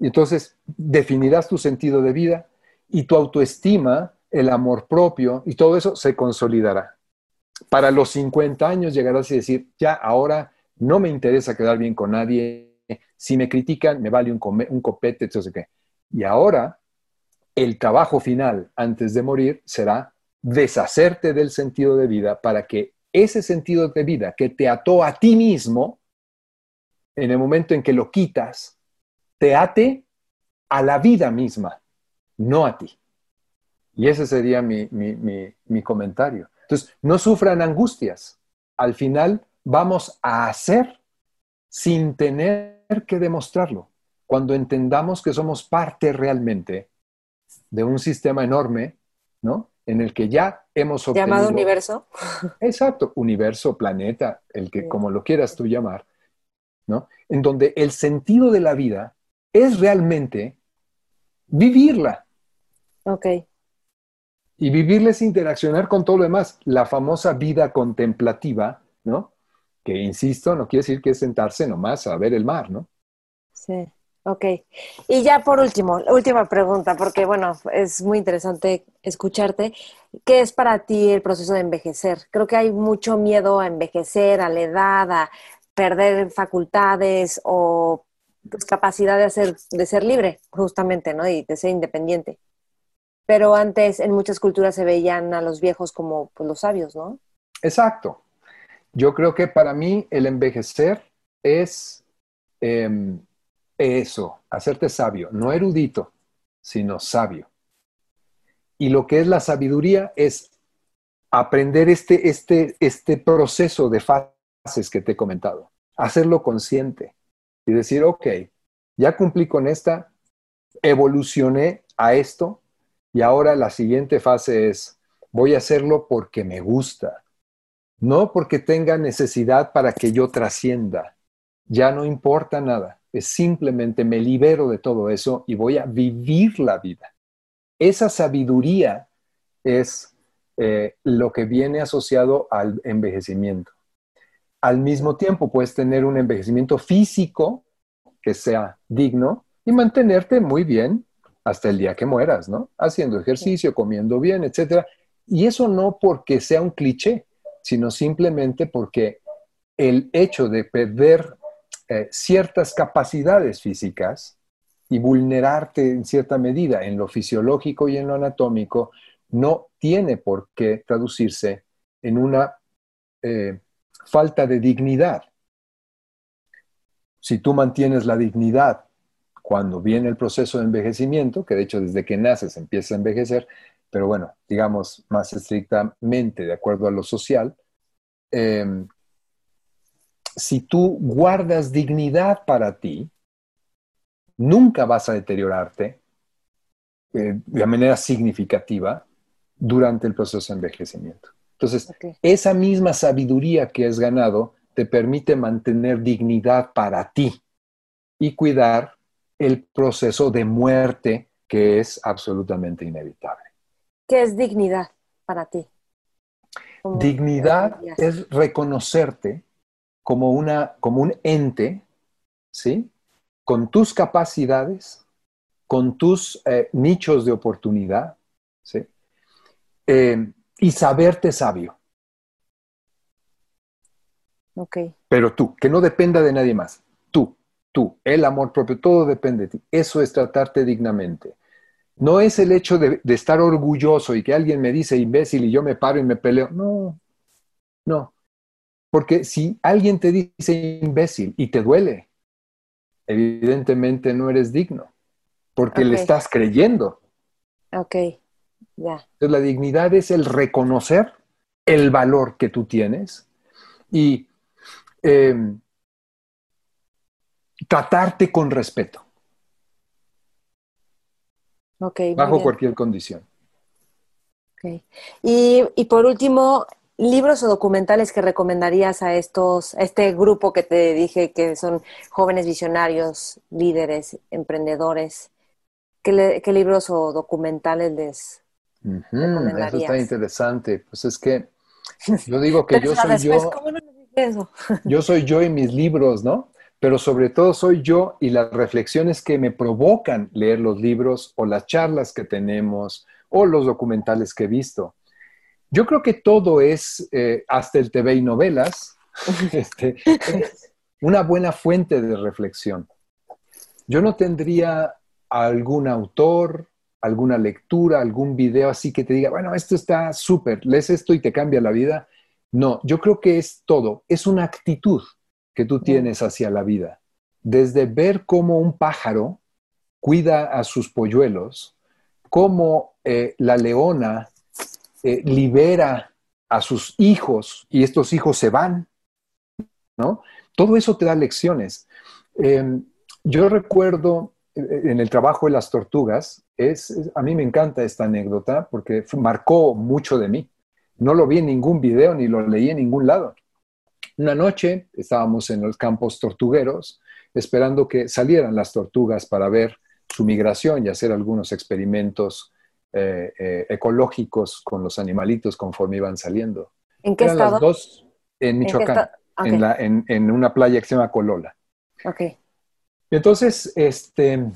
Y entonces definirás tu sentido de vida y tu autoestima, el amor propio y todo eso se consolidará. Para los 50 años llegarás a decir, ya ahora no me interesa quedar bien con nadie, si me critican me vale un, un copete, etc. Y ahora el trabajo final antes de morir será deshacerte del sentido de vida para que ese sentido de vida que te ató a ti mismo, en el momento en que lo quitas, te ate a la vida misma, no a ti. Y ese sería mi, mi, comentario. Entonces, no sufran angustias. Al final vamos a hacer sin tener que demostrarlo. Cuando entendamos que somos parte realmente de un sistema enorme, ¿no? En el que ya hemos obtenido... Llamado universo. Exacto, universo, planeta, el que como lo quieras tú llamar, ¿no? En donde el sentido de la vida es realmente vivirla. Ok. Y vivirla es interaccionar con todo lo demás. La famosa vida contemplativa, ¿no? Que, insisto, no quiere decir que es sentarse nomás a ver el mar, ¿no? Sí. Ok. Y ya por último, última pregunta, porque bueno, es muy interesante escucharte. ¿Qué es para ti el proceso de envejecer? Creo que hay mucho miedo a envejecer, a la edad, a perder facultades o pues, capacidad de, hacer, de ser libre, justamente, ¿no? Y de ser independiente. Pero antes en muchas culturas se veían a los viejos como pues, los sabios, ¿no? Exacto. Yo creo que para mí el envejecer es... Em, eso, hacerte sabio, no erudito, sino sabio. Y lo que es la sabiduría es aprender este, este, este proceso de fases que te he comentado, hacerlo consciente y decir, ok, ya cumplí con esta, evolucioné a esto y ahora la siguiente fase es, voy a hacerlo porque me gusta, no porque tenga necesidad para que yo trascienda, ya no importa nada es simplemente me libero de todo eso y voy a vivir la vida. Esa sabiduría es eh, lo que viene asociado al envejecimiento. Al mismo tiempo puedes tener un envejecimiento físico que sea digno y mantenerte muy bien hasta el día que mueras, ¿no? Haciendo ejercicio, comiendo bien, etc. Y eso no porque sea un cliché, sino simplemente porque el hecho de perder eh, ciertas capacidades físicas y vulnerarte en cierta medida en lo fisiológico y en lo anatómico no tiene por qué traducirse en una eh, falta de dignidad. Si tú mantienes la dignidad cuando viene el proceso de envejecimiento, que de hecho desde que naces empieza a envejecer, pero bueno, digamos más estrictamente de acuerdo a lo social, eh, si tú guardas dignidad para ti, nunca vas a deteriorarte eh, de manera significativa durante el proceso de envejecimiento. Entonces, esa misma sabiduría que has ganado te permite mantener dignidad para ti y cuidar el proceso de muerte que es absolutamente inevitable. ¿Qué es dignidad para ti? Dignidad es reconocerte como, una, como un ente, ¿sí? con tus capacidades, con tus eh, nichos de oportunidad, ¿sí? Eh, y saberte sabio. Ok. Pero tú, que no dependa de nadie más. Tú, tú, el amor propio, todo depende de ti. Eso es tratarte dignamente. No es el hecho de, de estar orgulloso y que alguien me dice imbécil y yo me paro y me peleo. No, no. Porque si alguien te dice imbécil y te duele, evidentemente no eres digno, porque le estás creyendo. Ok, ya. Entonces, la dignidad es el reconocer el valor que tú tienes y eh, tratarte con respeto, Ok, muy bajo cualquier condición. Ok. Y, y por último, libros o documentales que recomendarías a estos, a este grupo que te dije que son jóvenes visionarios, líderes, emprendedores. ¿Qué, le- qué libros o documentales les Ujú, eso está recomendarías? interesante. Pues es que yo digo que yo soy después, yo, ¿cómo no nos dijiste eso? yo soy yo y mis libros, ¿no? Pero sobre todo soy yo y las reflexiones que me provocan leer los libros o las charlas que tenemos o los documentales que he visto. Yo creo que todo es, eh, hasta el TV y novelas, este, es una buena fuente de reflexión. Yo no tendría algún autor, alguna lectura, algún video así que te diga, bueno, esto está súper, lees esto y te cambia la vida. No, yo creo que es todo, es una actitud que tú tienes hacia la vida. Desde ver cómo un pájaro cuida a sus polluelos, cómo eh, la leona eh, libera a sus hijos y estos hijos se van, ¿no? Todo eso te da lecciones. Eh, yo recuerdo eh, en el trabajo de las tortugas, es, es- a mí me encanta esta anécdota porque marcó mucho de mí. No lo vi en ningún video ni lo leí en ningún lado. Una noche estábamos en los campos tortugueros esperando que salieran las tortugas para ver su migración y hacer algunos experimentos eh, eh, ecológicos con los animalitos conforme iban saliendo. ¿En qué Eran estado? las dos en ¿En Michoacán, esta- Ok, en, la- en- en una playa que se llama Colola. ok. Y entonces, este,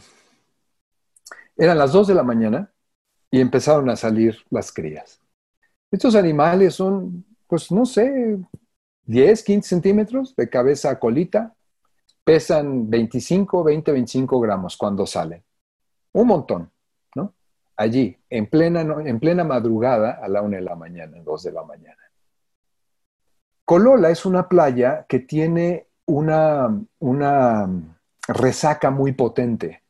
eran las 2 de la mañana y empezaron a salir las crías. Estos animales son, pues no sé, 10, 15 centímetros de cabeza a colita, pesan 25, 20, 25 gramos cuando salen. Un montón. Allí, en plena, en plena madrugada, a la 1 de la mañana, 2 de la mañana. Colola es una playa que tiene una, una resaca muy potente.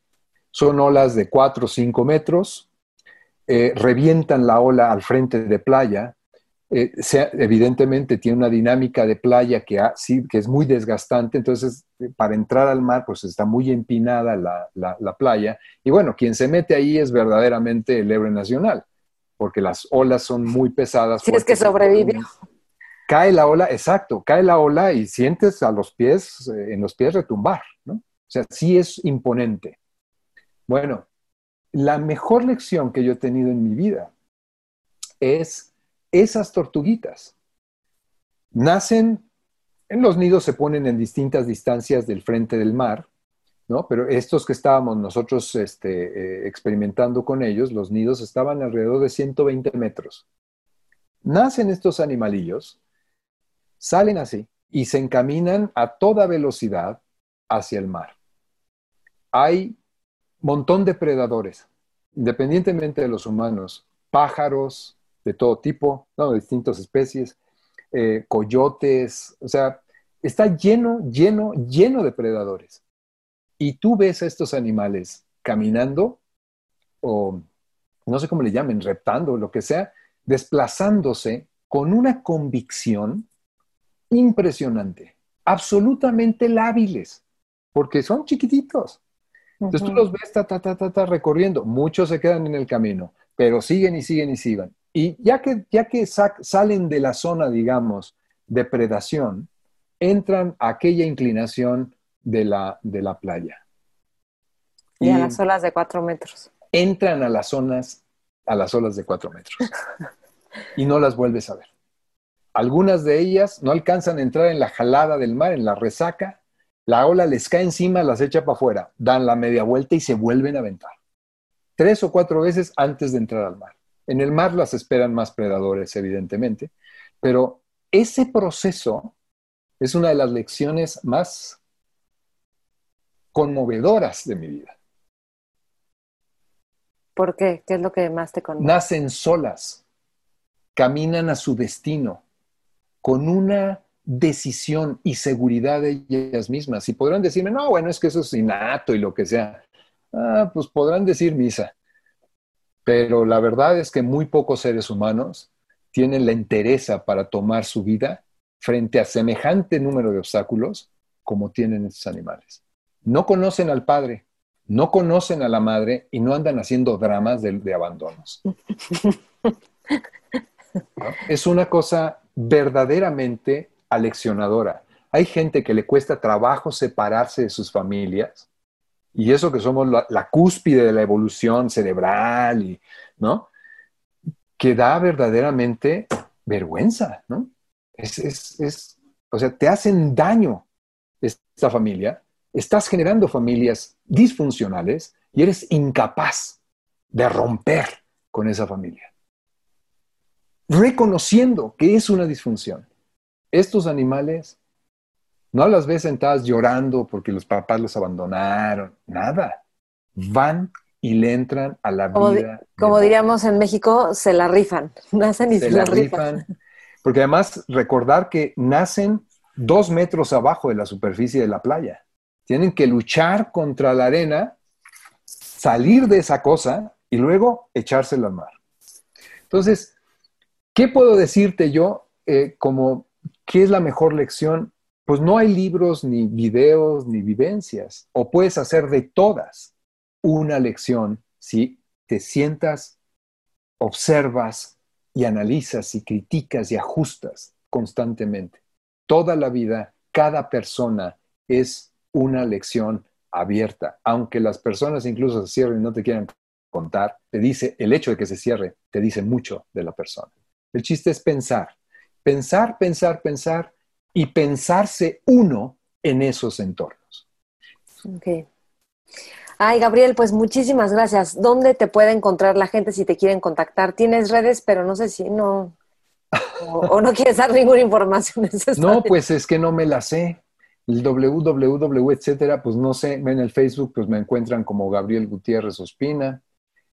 Son olas de 4 o 5 metros, eh, revientan la ola al frente de playa. Eh, evidentemente tiene una dinámica de playa que, ha- sí, que es muy desgastante, entonces eh, para entrar al mar pues está muy empinada la, la- la playa. Y bueno, quien se mete ahí es verdaderamente el héroe nacional, porque las olas son muy pesadas. Si es que volumen. Cae la ola, exacto, cae la ola y sientes a los pies, eh, en los pies retumbar, ¿no? O sea, sí es imponente. Bueno, la mejor lección que yo he tenido en mi vida es esas tortuguitas. Nacen, en los nidos se ponen en distintas distancias del frente del mar, ¿no? Pero estos que estábamos nosotros este, eh, experimentando con ellos, los nidos estaban alrededor de 120 metros. Nacen estos animalillos, salen así y se encaminan a toda velocidad hacia el mar. Hay montón de predadores, independientemente de los humanos, pájaros de todo tipo, ¿no? de distintas especies, eh, coyotes, o sea, está lleno, lleno, lleno de predadores. Y tú ves a estos animales caminando, o no sé cómo le llamen, reptando, lo que sea, desplazándose con una convicción impresionante, absolutamente lábiles, porque son chiquititos. Entonces tú Ujú. los ves ta, ta, ta, ta, ta, recorriendo, muchos se quedan en el camino, pero siguen y siguen y siguen. Y ya que, ya que sa- salen de la zona, digamos, de predación, entran a aquella inclinación de la, de la playa. Y a las olas de cuatro metros. entran a las zonas, a las olas de cuatro metros. y no las vuelves a ver. Algunas de ellas no alcanzan a entrar en la jalada del mar, en la resaca, La ola les cae encima, las echa para afuera, dan la media vuelta y se vuelven a aventar. Tres o cuatro veces antes de entrar al mar. En el mar las esperan más predadores, evidentemente, pero ese proceso es una de las lecciones más conmovedoras de mi vida. ¿Por qué? ¿Qué es lo que más te conmueve? Nacen solas, caminan a su destino con una decisión y seguridad de ellas mismas. Y podrán decirme, no, bueno, es que eso es innato y lo que sea. Ah, pues podrán decir misa. Pero la verdad es que muy pocos seres humanos tienen la entereza para tomar su vida frente a semejante número de obstáculos como tienen estos animales. No conocen al padre, no conocen a la madre y no andan haciendo dramas de, abandonos. Es una cosa verdaderamente aleccionadora. Hay gente que le cuesta trabajo separarse de sus familias y eso que somos la, cúspide de la evolución cerebral y, ¿no? Que da verdaderamente vergüenza, ¿no? Es, es, o sea, te hacen daño esta familia, estás generando familias disfuncionales y eres incapaz de romper con esa familia. Reconociendo que es una disfunción. Estos animales no las ves sentadas llorando porque los papás los abandonaron, nada. Van y le entran a la vida. como diríamos en México, se la rifan, nacen y se, la, rifan. Porque además recordar que nacen dos metros abajo de la superficie de la playa. Tienen que luchar contra la arena, salir de esa cosa y luego echársela al mar. Entonces, ¿qué puedo decirte yo eh, como qué es la mejor lección pues no hay libros, ni videos, ni vivencias. O puedes hacer de todas una lección si te sientas, observas y analizas y criticas y ajustas constantemente. Toda la vida, cada persona es una lección abierta. Aunque las personas incluso se cierren y no te quieran contar, te dice, el hecho de que se cierre, te dice mucho de la persona. El chiste es pensar, pensar, pensar, pensar y pensarse uno en esos entornos. Ok. Ay, Gabriel, pues muchísimas gracias. ¿Dónde te puede encontrar la gente si te quieren contactar? Tienes redes, pero no sé si no. O, no quieres dar ninguna información. no, pues es que no me la sé. El www, etcétera, pues no sé. En el Facebook, pues me encuentran como Gabriel Gutiérrez Ospina.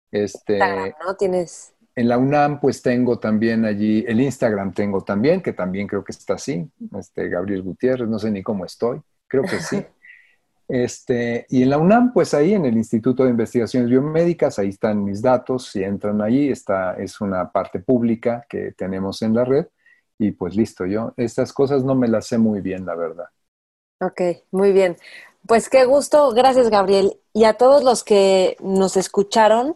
Este, ¿no? Tienes. En la UNAM, pues tengo también allí, el Instagram tengo también, que también creo que está así, este, Gabriel Gutiérrez, no sé ni cómo estoy, creo que sí. Este, y en la UNAM, pues ahí en el Instituto de Investigaciones Biomédicas, ahí están mis datos, si entran allí, esta es una parte pública que tenemos en la red, y pues listo, yo estas cosas no me las sé muy bien, la verdad. Ok, muy bien. Pues qué gusto, gracias Gabriel. Y a todos los que nos escucharon,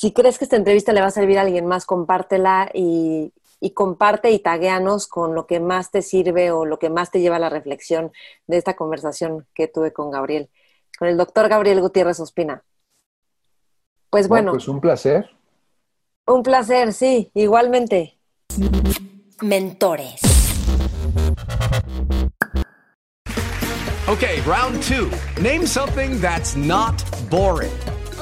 si crees que esta entrevista le va a servir a alguien más, compártela y, comparte y tagueanos con lo que más te sirve o lo que más te lleva a la reflexión de esta conversación que tuve con Gabriel, con el doctor Gabriel Gutiérrez Ospina. Pues bueno. pues un placer. Un placer, sí, igualmente. Mentores. Okay, round two. Name something that's not boring.